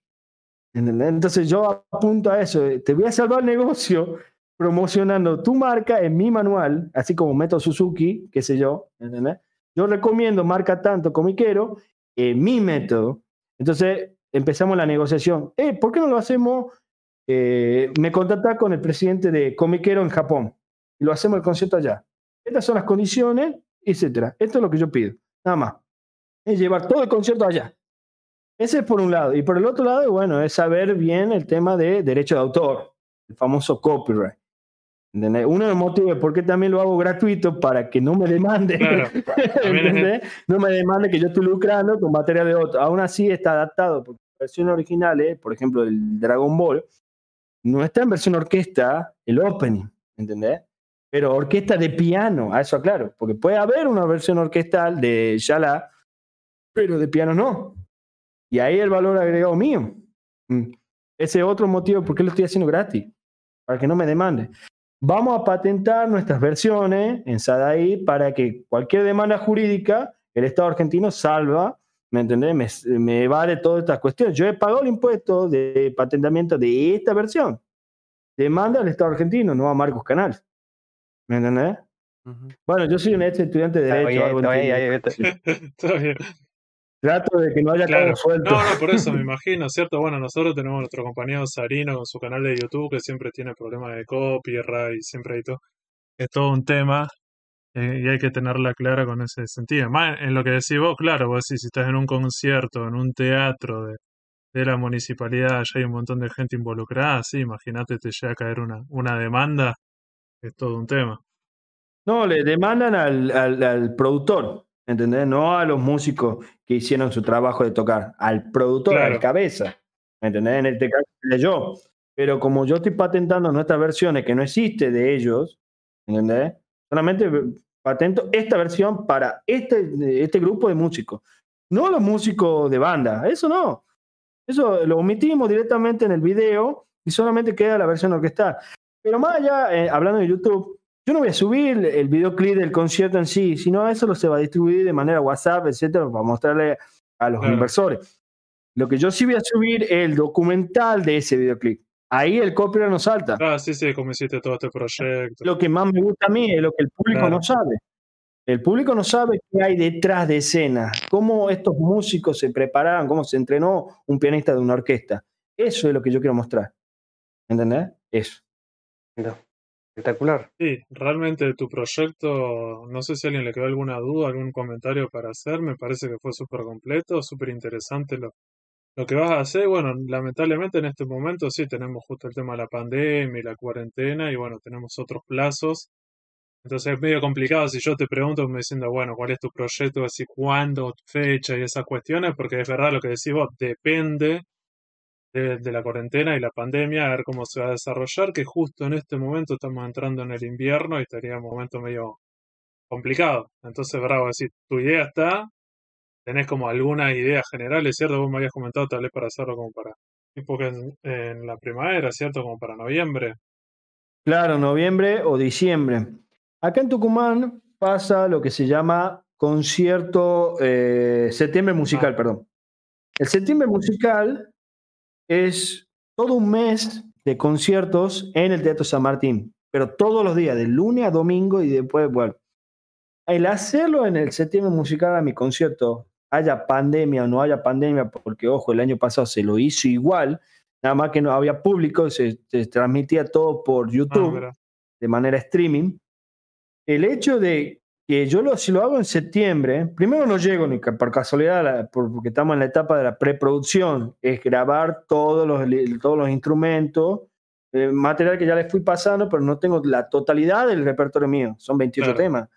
S4: Entonces yo apunto a eso, te voy a salvar el negocio promocionando tu marca en mi manual, así como Meto Suzuki, qué sé yo. Yo recomiendo marca tanto comiquero en mi método. Entonces empezamos la negociación. Eh, ¿Por qué no lo hacemos? Eh, me contacta con el presidente de comiquero en Japón y lo hacemos el concierto allá. Estas son las condiciones, etcétera. Esto es lo que yo pido, nada más. Es llevar todo el concierto allá. Ese es por un lado. Y por el otro lado, bueno, es saber bien el tema de derecho de autor, el famoso copyright. Uno de los motivos es porque también lo hago gratuito para que no me demande, no me demande que yo estoy lucrando con materia de otro. Aún así está adaptado, porque versiones originales, por ejemplo, el Dragon Ball, no está en versión orquesta el opening, ¿entendés? Pero orquesta de piano, a eso aclaro, porque puede haber una versión orquestal de Shala, pero de piano no. Y ahí el valor agregado mío. Mm. Ese es otro motivo por qué lo estoy haciendo gratis, para que no me demande. Vamos a patentar nuestras versiones en SADAI para que cualquier demanda jurídica, el Estado argentino salva, ¿me entendés? Me, me evade todas estas cuestiones. Yo he pagado el impuesto de patentamiento de esta versión. Demanda al Estado argentino, no a Marcos Canal. ¿Me entendés? Bueno, yo soy un estudiante de Derecho. Está bien. Trato de que no haya claro. suelto.
S1: No, no, por eso me imagino, ¿cierto? Bueno, nosotros tenemos nuestro compañero Sarino con su canal de YouTube que siempre tiene problemas de copyright y siempre hay todo. Es todo un tema eh, y hay que tenerla clara con ese sentido. Más en lo que decís vos, claro, vos decís, si estás en un concierto, en un teatro de, de la municipalidad, ya hay un montón de gente involucrada, sí, imagínate te llega a caer una, una demanda, es todo un tema.
S4: No, le demandan al, al, al productor. ¿Entendés? No a los músicos que hicieron su trabajo de tocar, al productor, al cabeza, ¿entendés? En este caso, yo. Pero como yo estoy patentando nuestras versiones que no existe de ellos, ¿entendés? Solamente patento esta versión para este, este grupo de músicos. No los músicos de banda, eso no. Eso lo omitimos directamente en el video y solamente queda la versión orquestal. Pero más allá, eh, hablando de YouTube, yo no voy a subir el videoclip del concierto en sí, sino eso lo se va a distribuir de manera WhatsApp, etcétera, para mostrarle a los inversores. Lo que yo sí voy a subir es el documental de ese videoclip. Ahí el copyright no salta.
S1: Ah, sí, sí, como hiciste todo este proyecto.
S4: Lo que más me gusta a mí es lo que el público no sabe. El público no sabe qué hay detrás de escena, cómo estos músicos se preparaban, cómo se entrenó un pianista de una orquesta. Eso es lo que yo quiero mostrar. ¿Entendés? Eso.
S3: No. Espectacular.
S1: Sí, realmente tu proyecto, no sé si a alguien le quedó alguna duda, algún comentario para hacer, me parece que fue súper completo, súper interesante lo, lo que vas a hacer. Bueno, lamentablemente en este momento sí tenemos justo el tema de la pandemia y la cuarentena y bueno, tenemos otros plazos. Entonces es medio complicado si yo te pregunto me diciendo, bueno, ¿cuál es tu proyecto? Así, ¿cuándo? Fecha y esas cuestiones, porque es verdad lo que decís vos, depende de, la cuarentena y la pandemia, a ver cómo se va a desarrollar, que justo en este momento estamos entrando en el invierno y estaría un momento medio complicado. Entonces, bravo, decir, tu idea está, tenés como algunas ideas generales, ¿cierto? Vos me habías comentado tal vez para hacerlo como para, tipo que en, la primavera, ¿cierto? Como para noviembre.
S4: Claro, noviembre o diciembre. Acá en Tucumán pasa lo que se llama concierto eh, septiembre musical, ah. perdón. El septiembre musical es todo un mes de conciertos en el Teatro San Martín, pero todos los días, de lunes a domingo y después, bueno. El hacerlo en el septiembre musical a mi concierto, haya pandemia o no haya pandemia, porque ojo, el año pasado se lo hizo igual, nada más que no había público, se, transmitía todo por YouTube
S1: Ah,
S4: de manera streaming. El hecho de que yo lo, si lo hago en septiembre, primero no llego ni por casualidad, la- porque estamos en la etapa de la preproducción, es grabar todos los, todos los instrumentos, eh, material que ya les fui pasando, pero no tengo la totalidad del repertorio mío, son 28
S1: Claro.
S4: temas.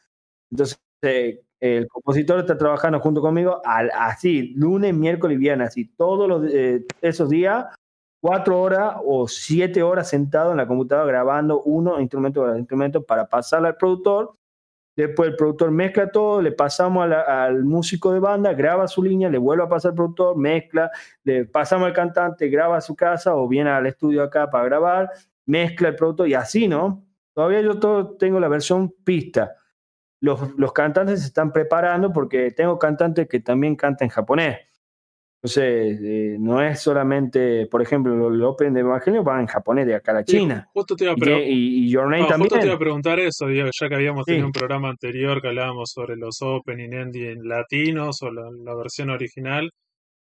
S4: Entonces, eh, el compositor está trabajando junto conmigo al- así, lunes, miércoles y viernes, así, todos los, eh, esos días, cuatro horas o siete horas sentado en la computadora grabando uno instrumento instrumento para pasarle al productor. Después el productor mezcla todo, le pasamos al músico de banda, graba su línea, le vuelve a pasar al productor, mezcla, le pasamos al cantante, graba a su casa o viene al estudio acá para grabar, mezcla el productor y así, ¿no? Todavía yo todo tengo la versión pista. Los, los cantantes se están preparando porque tengo cantantes que también cantan en japonés. Entonces, eh, no es solamente, por ejemplo, el Open de Evangelio van en japonés de acá a la
S1: Sí,
S4: China.
S1: Justo te iba a
S4: Y,
S1: preguntar.
S4: y, y Your Name
S1: justo te iba a
S4: también.
S1: preguntar eso, ya que habíamos
S4: Sí.
S1: tenido un programa anterior que hablábamos sobre los opening ending latinos o la, la versión original.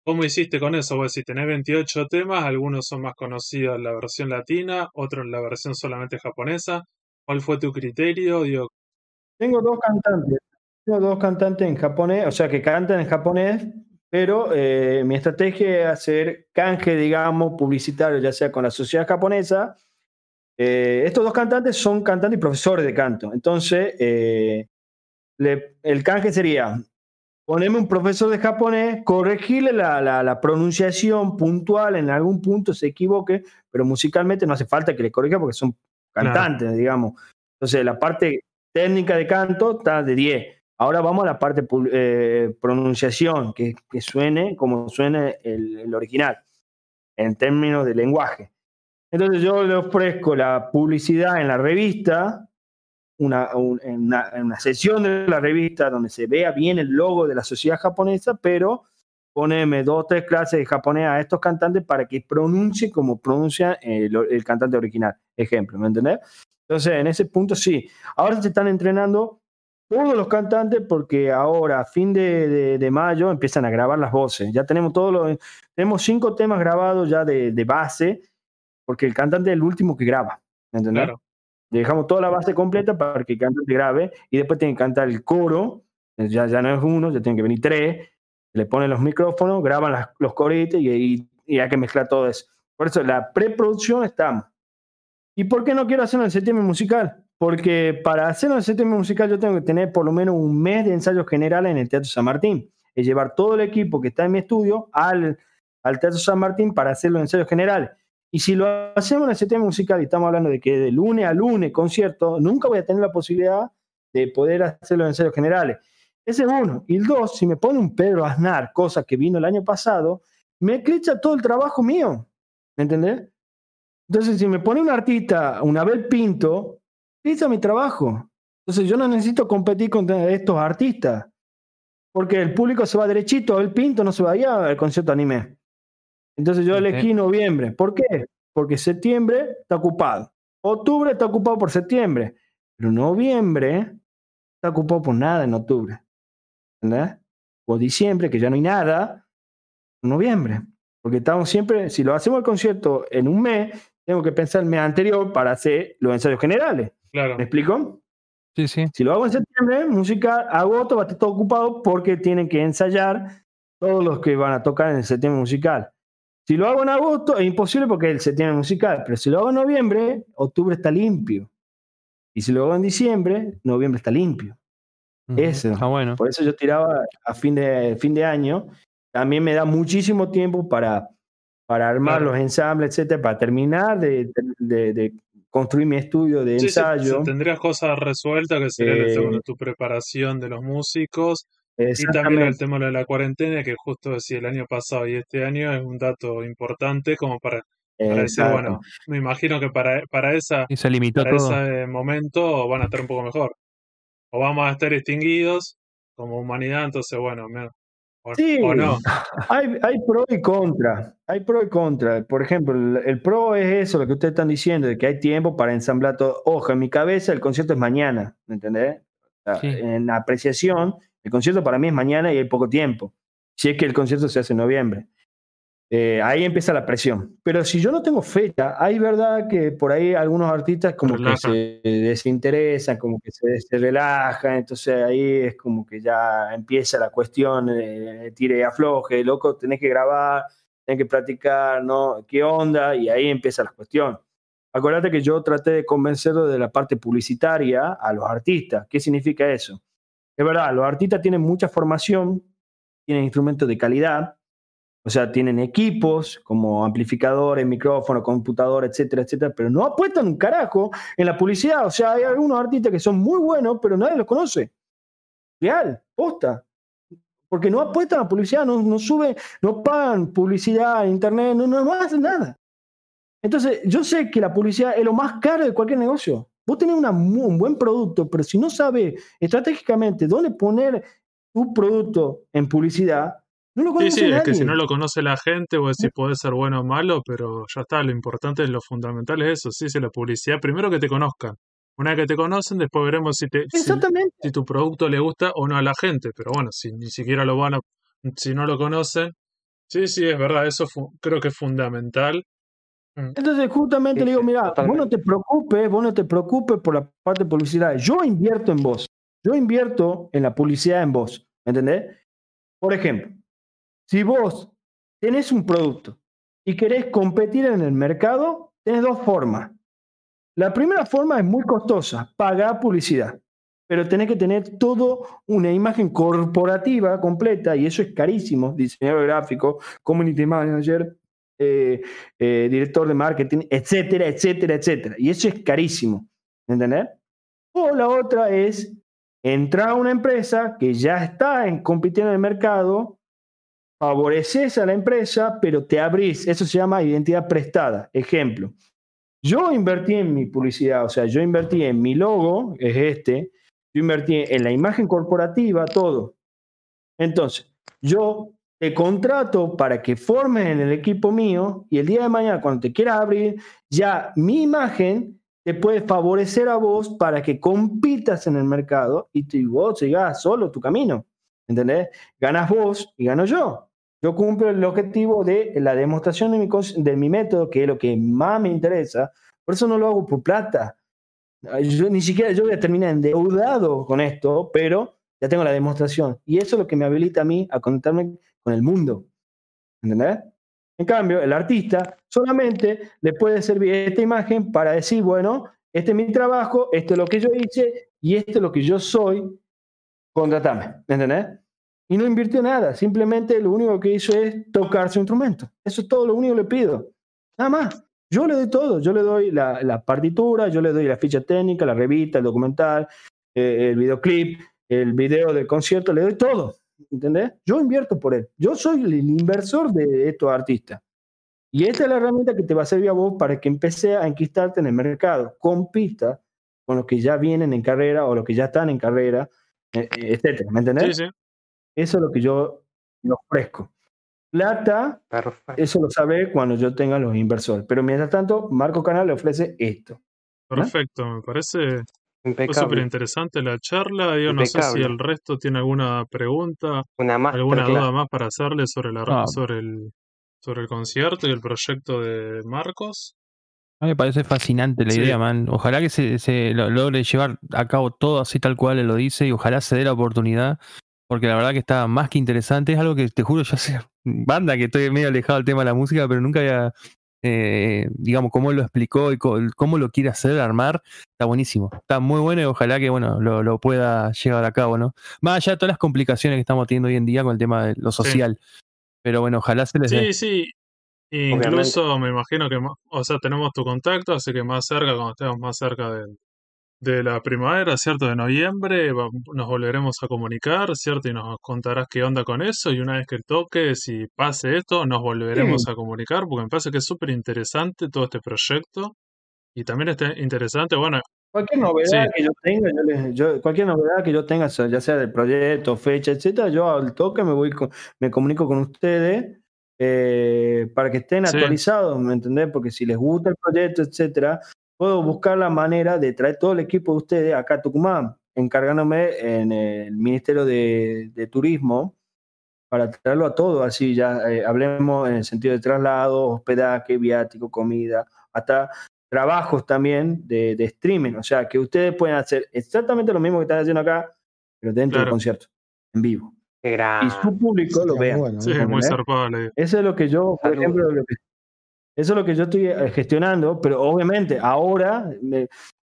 S1: ¿Cómo hiciste con eso? Vos si tenés 28 temas, algunos son más conocidos en la versión latina, otros en la versión solamente japonesa. ¿Cuál fue tu criterio? Digo,
S4: Tengo dos cantantes. Tengo dos cantantes en japonés, o sea, que cantan en japonés, pero eh, mi estrategia es hacer canje, digamos, publicitario, ya sea con la sociedad japonesa. Eh, estos dos cantantes son cantantes y profesores de canto. Entonces, eh, le- el canje sería ponerme un profesor de japonés, corregirle la, la- la pronunciación puntual, en algún punto se equivoque, pero musicalmente no hace falta que le corrija porque son
S1: Claro.
S4: cantantes, digamos. Entonces, la parte técnica de canto está de 10. Ahora vamos a la parte eh, pronunciación, que, que suene como suene el, el original, en términos de lenguaje. Entonces yo le ofrezco la publicidad en la revista, una, un- en una, en una sesión de la revista donde se vea bien el logo de la sociedad japonesa, pero poneme dos o tres clases de japonés a estos cantantes para que pronuncie como pronuncia el, el cantante original. Ejemplo, ¿me entendés? Entonces, en ese punto sí. Ahora se están entrenando todos los cantantes porque ahora, a fin de, de- de mayo, empiezan a grabar las voces. Ya tenemos todos los, tenemos cinco temas grabados ya de, de base, porque el cantante es el último que graba. ¿me entendés?
S1: claro,
S4: Dejamos toda la base completa para que el cantante grabe y después tienen que cantar el coro. Ya, ya no es uno, ya tienen que venir tres. Le ponen los micrófonos, graban las- los coritos y, y- y hay que mezclar todo eso. Por eso, la preproducción estamos. ¿Y por qué no quiero hacerlo en septiembre musical? Porque para hacerlo en septiembre musical yo tengo que tener por lo menos un mes de ensayos generales en el Teatro San Martín. Es llevar todo el equipo que está en mi estudio al, al Teatro San Martín para hacer los ensayos generales. Y si lo hacemos en el septiembre musical y estamos hablando de que de lunes a lunes concierto, nunca voy a tener la posibilidad de poder hacer los ensayos generales. Ese es uno. Y el dos, si me pone un Pedro Aznar, cosa que vino el año pasado, me eclipsa todo el trabajo mío. ¿Me entendés? Entonces, si me pone un artista, un Abel Pinto, eclipsa mi trabajo. Entonces, yo no necesito competir contra estos artistas. Porque el público se va derechito, Abel Pinto no se va allá al concierto anime. Entonces, yo
S5: Ok.
S4: elegí noviembre. ¿Por qué? Porque septiembre está ocupado. Octubre está ocupado por septiembre. Pero noviembre está ocupado por nada en octubre. ¿Entendés? O diciembre, que ya no hay nada, noviembre. Porque estamos siempre, si lo hacemos el concierto en un mes, tengo que pensar el mes anterior para hacer los ensayos generales.
S1: Claro.
S4: ¿Me explico?
S5: Sí, sí.
S4: Si lo hago en septiembre, música, agosto va a estar todo ocupado porque tienen que ensayar todos los que van a tocar en el septiembre musical. Si lo hago en agosto, es imposible porque es el septiembre musical, pero si lo hago en noviembre, octubre está limpio. Y si lo hago en diciembre, noviembre está limpio.
S5: Ujú.
S4: Eso.
S5: Está bueno.
S4: Por eso yo tiraba a fin de, fin de año. También me da muchísimo tiempo para, para armar
S1: Claro.
S4: los ensambles, etcétera, para terminar de, de- de construir mi estudio de
S1: sí,
S4: ensayo.
S1: sí, tendrías cosas resueltas que sería el
S4: Eh,
S1: de tu preparación de los músicos y también el tema de la cuarentena, que justo decía el año pasado y este año es un dato importante como para, para decir, bueno, me imagino que para, para, esa,
S5: Y se limitó
S1: para
S5: todo.
S1: ese momento van a estar un poco mejor. O vamos a estar extinguidos como humanidad, entonces, bueno, me- o,
S4: Sí.
S1: o no.
S4: Hay, hay pro y contra. Hay pro y contra. Por ejemplo, el, el pro es eso, lo que ustedes están diciendo, de que hay tiempo para ensamblar todo. Ojo, en mi cabeza el concierto es mañana, ¿me entendés?
S5: Sí.
S4: En apreciación, el concierto para mí es mañana y hay poco tiempo. Si es que el concierto se hace en noviembre. Eh, ahí empieza la presión. Pero si yo no tengo fecha, hay verdad que por ahí algunos artistas como que se desinteresan, como que se, relajan, entonces ahí es como que ya empieza la cuestión, de tire y afloje, loco, tenés que grabar, tenés que practicar, ¿no? ¿Qué onda? Y ahí empieza la cuestión. Acuérdate que yo traté de convencerlo de la parte publicitaria a los artistas. ¿Qué significa eso? Es verdad, los artistas tienen mucha formación, tienen instrumentos de calidad, o sea, tienen equipos como amplificadores, micrófonos, computadores, etcétera, etcétera, pero no apuestan un carajo en la publicidad. O sea, hay algunos artistas que son muy buenos, pero nadie los conoce. Real, posta. Porque no apuestan a publicidad, no, no suben, no pagan publicidad en internet, no, no, hacen nada. Entonces, yo sé que la publicidad es lo más caro de cualquier negocio. Vos tenés un buen producto, pero si no sabes estratégicamente dónde poner tu producto en publicidad,
S1: sí, sí, es que si no lo conoce la gente, o si puede ser bueno o malo, pero ya está, lo importante, es lo fundamental es eso, sí, es la publicidad, primero que te conozcan. Una vez que te conocen, después veremos si, te, si, tu producto le gusta o no a la gente, pero bueno, si ni siquiera lo van a, si no lo conocen, sí, sí, es verdad, eso creo que es fundamental.
S4: Mm. Entonces, justamente le digo, mira, vos no te preocupes, vos no te preocupes por la parte de publicidad. Yo invierto en vos. Yo invierto en la publicidad en vos. ¿Entendés? Por ejemplo, si vos tenés un producto y querés competir en el mercado, tenés dos formas. La primera forma es muy costosa, pagar publicidad, pero tenés que tener todo una imagen corporativa completa y eso es carísimo. Diseñador gráfico, community manager, eh, eh, director de marketing, etcétera, etcétera, etcétera. Y eso es carísimo. ¿Entendés? O la otra es entrar a una empresa que ya está en, compitiendo en el mercado favoreces a la empresa, pero te abrís. Eso se llama identidad prestada. Ejemplo, yo invertí en mi publicidad, o sea, yo invertí en mi logo, es este, yo invertí en la imagen corporativa, todo. Entonces, yo te contrato para que formes en el equipo mío y el día de mañana, cuando te quieras abrir, ya mi imagen te puede favorecer a vos para que compitas en el mercado y, vos sigas solo tu camino. ¿Entendés? Ganas vos y gano yo. Yo cumplo el objetivo de la demostración de mi, método, que es lo que más me interesa. Por eso no lo hago por plata. Yo, ni siquiera yo voy a terminar endeudado con esto, pero ya tengo la demostración. Y eso es lo que me habilita a mí a conectarme con el mundo. ¿Entendés? En cambio, el artista solamente le puede servir esta imagen para decir, bueno, este es mi trabajo, esto es lo que yo hice y esto es lo que yo soy, contratame. ¿Entendés? Y no invirtió nada, simplemente lo único que hizo es tocar su instrumento. Eso es todo lo único que le pido. Nada más. Yo le doy todo, yo le doy la, partitura, yo le doy la ficha técnica, la revista, el documental, eh, el videoclip, el video del concierto, le doy todo. ¿Entendés? Yo invierto por él. Yo soy el inversor de estos artistas. Y esta es la herramienta que te va a servir a vos para que empecé a enquistarte en el mercado. Compita con los que ya vienen en carrera o los que ya están en carrera, eh, etcétera. ¿Me entendés? Sí, sí. Eso es lo que yo ofrezco. Plata, eso lo sabe cuando yo tenga los inversores. Pero mientras tanto, Marco Canal le ofrece esto.
S1: Perfecto, me parece súper interesante la charla. Yo no sé si el resto tiene alguna pregunta, alguna duda más para hacerle sobre, la, ah. sobre, el, sobre el concierto y el proyecto de Marcos.
S5: A mí me parece fascinante la idea, man. Ojalá que se, se, logre llevar a cabo todo así tal cual él lo dice y ojalá se dé la oportunidad porque la verdad que está más que interesante. Es algo que te juro, yo sé, banda que estoy medio alejado del tema de la música, pero nunca había, eh, digamos, cómo lo explicó y cómo, lo quiere hacer, armar. Está buenísimo. Está muy bueno y ojalá que, bueno, lo, pueda llevar a cabo, ¿no? Más allá de todas las complicaciones que estamos teniendo hoy en día con el tema de lo social. Pero bueno, ojalá se les
S1: Sí, sí. Incluso me imagino que, o sea, tenemos tu contacto, así que más cerca, cuando estemos más cerca del, de la primavera, ¿cierto? De noviembre, nos volveremos a comunicar, ¿cierto? Y nos contarás qué onda con eso. Y una vez que toque, si pase esto, nos volveremos a comunicar, porque me parece que es súper interesante todo este proyecto. Y también está interesante, bueno.
S4: Cualquier novedad que yo tenga, yo, cualquier novedad que yo tenga, ya sea del proyecto, fecha, etcétera, yo al toque me voy me comunico con ustedes eh, para que estén actualizados, ¿me entendés? Porque si les gusta el proyecto, etcétera, puedo buscar la manera de traer todo el equipo de ustedes acá a Tucumán, encargándome en el Ministerio de, Turismo para traerlo a todo, así ya eh, hablemos en el sentido de traslado, hospedaje, viático, comida, hasta trabajos también de, streaming, o sea, que ustedes pueden hacer exactamente lo mismo que están haciendo acá, pero dentro del concierto, en vivo. y su público lo vea.
S1: sí, muy zarpado.
S4: Eso es lo que yo, por ejemplo, eso es lo que yo estoy eh, gestionando, pero obviamente ahora,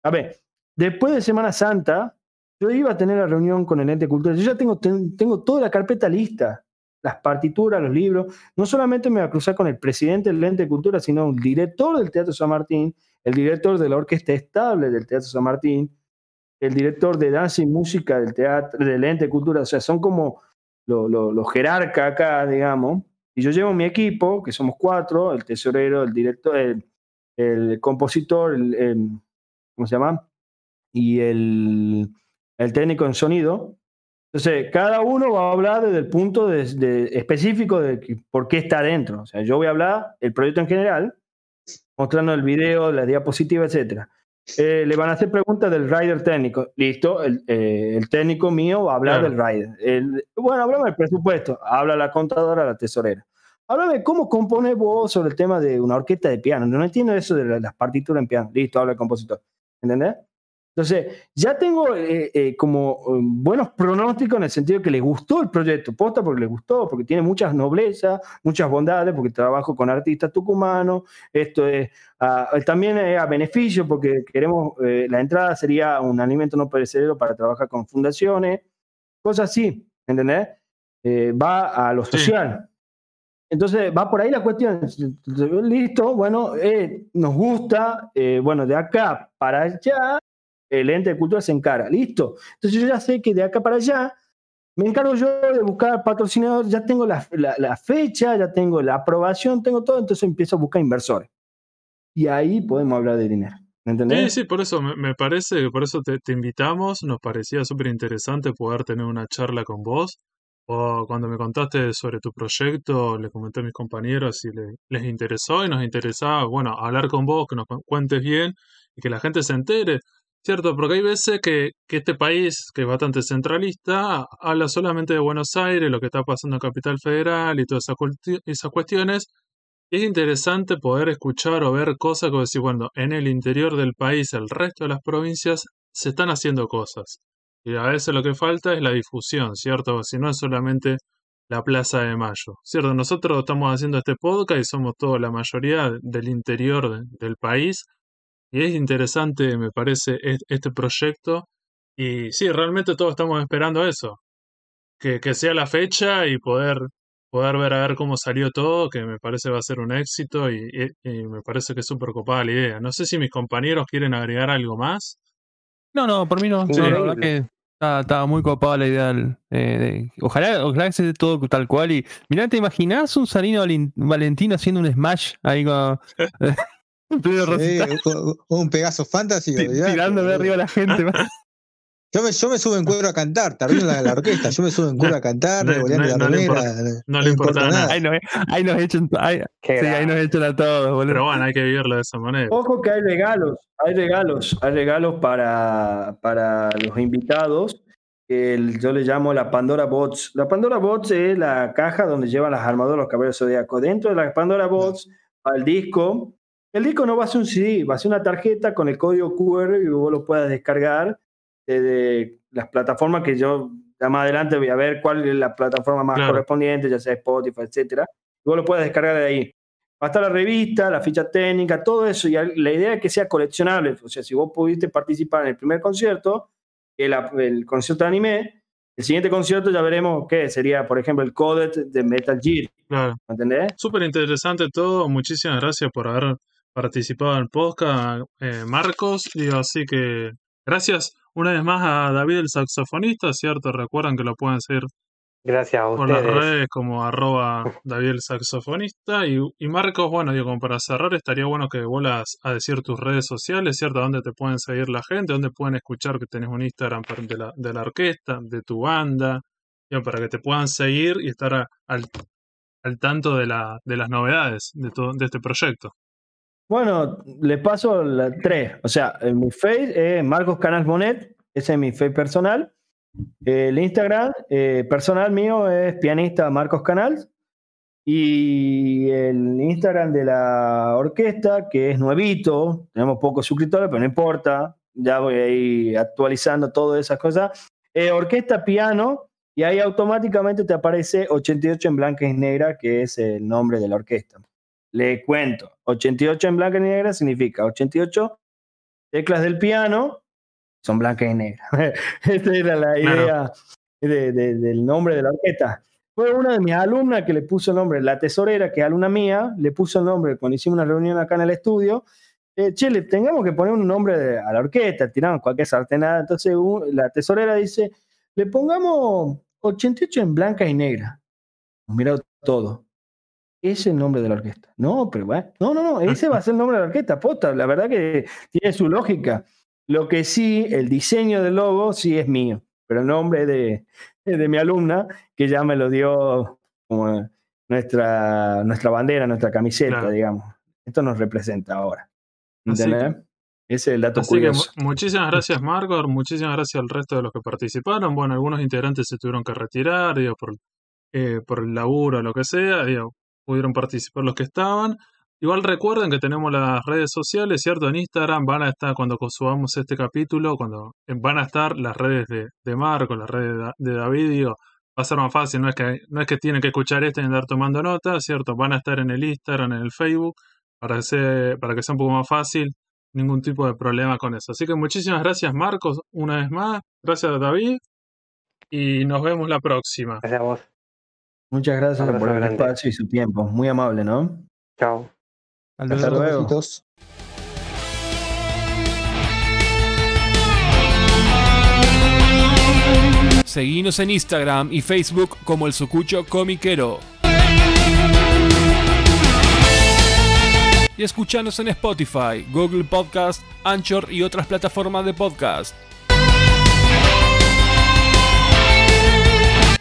S4: a ver, después de Semana Santa, yo iba a tener la reunión con el ente cultural. Yo ya tengo, tengo toda la carpeta lista, las partituras, los libros. No solamente me voy a cruzar con el presidente del ente de cultura, sino el director del Teatro San Martín, el director de la Orquesta Estable del Teatro San Martín, el director de danza y música del teatro, del ente de cultura. O sea, son como los jerarcas acá, digamos. Y yo llevo mi equipo, que somos cuatro, el tesorero, el director, el, compositor, el, ¿cómo se llama? Y el el técnico en sonido. Entonces, cada uno va a hablar desde el punto de, específico de por qué está adentro. O sea, yo voy a hablar el proyecto en general, mostrando el video, la diapositiva, etc. Eh, le van a hacer preguntas del rider técnico. Listo, el, eh, técnico mío va a hablar del rider. bueno, hablamos del presupuesto. Habla la contadora, la tesorera. Háblame cómo compone vos sobre el tema de una orquesta de piano. No entiendo eso de las partituras en piano. Listo, habla el compositor. ¿Entendés? Entonces, ya tengo eh, eh, como eh, buenos pronósticos en el sentido de que le gustó el proyecto, posta porque le gustó, porque tiene muchas noblezas, muchas bondades, porque trabajo con artistas tucumanos, esto es ah, también es a beneficio porque queremos, la entrada sería un alimento no perecedero para trabajar con fundaciones, cosas así, ¿entendés? va a lo social. Entonces va por ahí la cuestión. Listo, bueno, nos gusta, bueno, de acá para allá el ente de cultura se encarga. Listo. Entonces yo ya sé que de acá para allá me encargo yo de buscar patrocinadores, ya tengo la, fecha, ya tengo la aprobación, tengo todo, entonces empiezo a buscar inversores. Y ahí podemos hablar de dinero. ¿Me entendés?
S1: Sí, sí, por eso me, parece, por eso te, invitamos, nos parecía súper interesante poder tener una charla con vos. O cuando me contaste sobre tu proyecto, le comenté a mis compañeros si les interesó y nos interesaba, bueno, hablar con vos, que nos cuentes bien y que la gente se entere. Cierto, porque hay veces que, este país, que es bastante centralista, habla solamente de Buenos Aires, lo que está pasando en Capital Federal y todas esas, cuestiones. Es interesante poder escuchar o ver cosas como decir, bueno, en el interior del país, el resto de las provincias, se están haciendo cosas. Y a veces lo que falta es la difusión, ¿cierto? Si no es solamente la Plaza de Mayo, ¿cierto? Nosotros estamos haciendo este podcast y somos toda la mayoría del interior del país y es interesante, me parece, este proyecto. Y sí, realmente todos estamos esperando eso. Que, que sea la fecha y poder, poder ver a ver cómo salió todo, que me parece va a ser un éxito y, me parece que es súper copada la idea. No sé si mis compañeros quieren agregar algo más.
S5: No, no, por mí no. la verdad que estaba, muy copada la idea. de, ojalá, ojalá que sea todo tal cual. Y mirá, ¿te imaginás un Salino Valentino haciendo un smash ahí con,
S2: un Pegaso Fantasy.
S5: Tirando de arriba a la gente.
S2: Yo me, yo me subo en cuero a cantar, termino la, la orquesta, yo me subo en cuero a cantar, no, no, la
S1: no, le importa nada.
S5: Ahí nos, ahí nos echan, ahí, sí, ahí nos echan a todos, boludo.
S1: Pero bueno, hay que vivirlo de esa manera.
S4: Ojo que hay regalos, hay regalos, hay regalos para, para los invitados. El, yo le llamo la Pandora Bots. La Pandora Bots es la caja donde llevan las armaduras los caballeros zodiacos. Dentro de la Pandora Bots, al disco, el disco no va a ser un CD, va a ser una tarjeta con el código QR y vos lo puedas descargar de las plataformas que yo ya más adelante voy a ver cuál es la plataforma más correspondiente, ya sea Spotify, etcétera. Y vos lo puedas descargar de ahí. Va a estar la revista, la ficha técnica, todo eso. Y la idea es que sea coleccionable. O sea, si vos pudiste participar en el primer concierto, el, el concierto de anime, el siguiente concierto ya veremos qué sería, por ejemplo, el Codet de Metal Gear. Claro. ¿Entendés?
S1: Súper interesante todo. Muchísimas gracias por haber participado en el podcast, eh, Marcos. Y así que gracias una vez más a David el saxofonista, ¿cierto? Recuerden que lo pueden seguir
S3: Gracias a
S1: por las redes como arroba David el saxofonista. Y, y, Marcos, bueno, digo, como para cerrar, estaría bueno que vuelas a decir tus redes sociales, ¿cierto? ¿Dónde te pueden seguir la gente? ¿Dónde pueden escuchar que tenés un Instagram de la, de la orquesta, de tu banda? para que te puedan seguir y estar al, al tanto de, la, de las novedades de, todo, de este proyecto.
S4: Bueno, le paso la tres. O sea, en mi face es Marcos Canals Bonet, ese es mi face personal. El Instagram eh, personal mío es pianista Marcos Canal. Y el Instagram de la orquesta, que es nuevito, tenemos pocos suscriptores, pero no importa, ya voy a ir actualizando todas esas cosas. orquesta Piano, y ahí automáticamente te aparece 88 en blanca y negra, que es el nombre de la orquesta. Le cuento, 88 en blanca y negra significa 88 teclas del piano son blancas y negras. Esta era la idea del nombre de la orquesta. Fue una de mis alumnas que le puso el nombre, la tesorera, que es alumna mía, le puso el nombre cuando hicimos una reunión acá en el estudio. Eh, che, le tengamos que poner un nombre a la orquesta, tiramos cualquier sartenada. Entonces la tesorera dice, le pongamos 88 en blanca y negra. Mira todo. Es el nombre de la orquesta. No, pero bueno, no, no, no, ese va a ser el nombre de la orquesta, posta. La verdad que tiene su lógica. Lo que sí, el diseño del logo sí es mío, pero el nombre de, de mi alumna, que ya me lo dio como nuestra, nuestra bandera, nuestra camiseta, digamos. Esto nos representa ahora. ¿Entendés? Ese es el dato curioso.
S1: muchísimas gracias, Margot. Muchísimas gracias al resto de los que participaron. Bueno, algunos integrantes se tuvieron que retirar, digo, por, eh, por el laburo o lo que sea. Digo, pudieron participar los que estaban. Igual recuerden que tenemos las redes sociales, ¿cierto? En Instagram van a estar, cuando subamos este capítulo, cuando eh, van a estar las redes de, de Marco, las redes de, David, digo, va a ser más fácil, no es que, no es que tienen que escuchar esto y andar tomando notas, ¿cierto? Van a estar en el Instagram, en el Facebook, para, para que sea un poco más fácil, ningún tipo de problema con eso. Así que muchísimas gracias Marcos, una vez más, gracias David, y nos vemos la próxima.
S3: Gracias a vos.
S4: Muchas gracias por el espacio y su tiempo. Muy amable, ¿no?
S3: Chao.
S4: Hasta luego.
S6: Seguinos en Instagram y Facebook como el Sucucho Comiquero. Y escuchanos en Spotify, Google Podcast, Anchor y otras plataformas de podcast.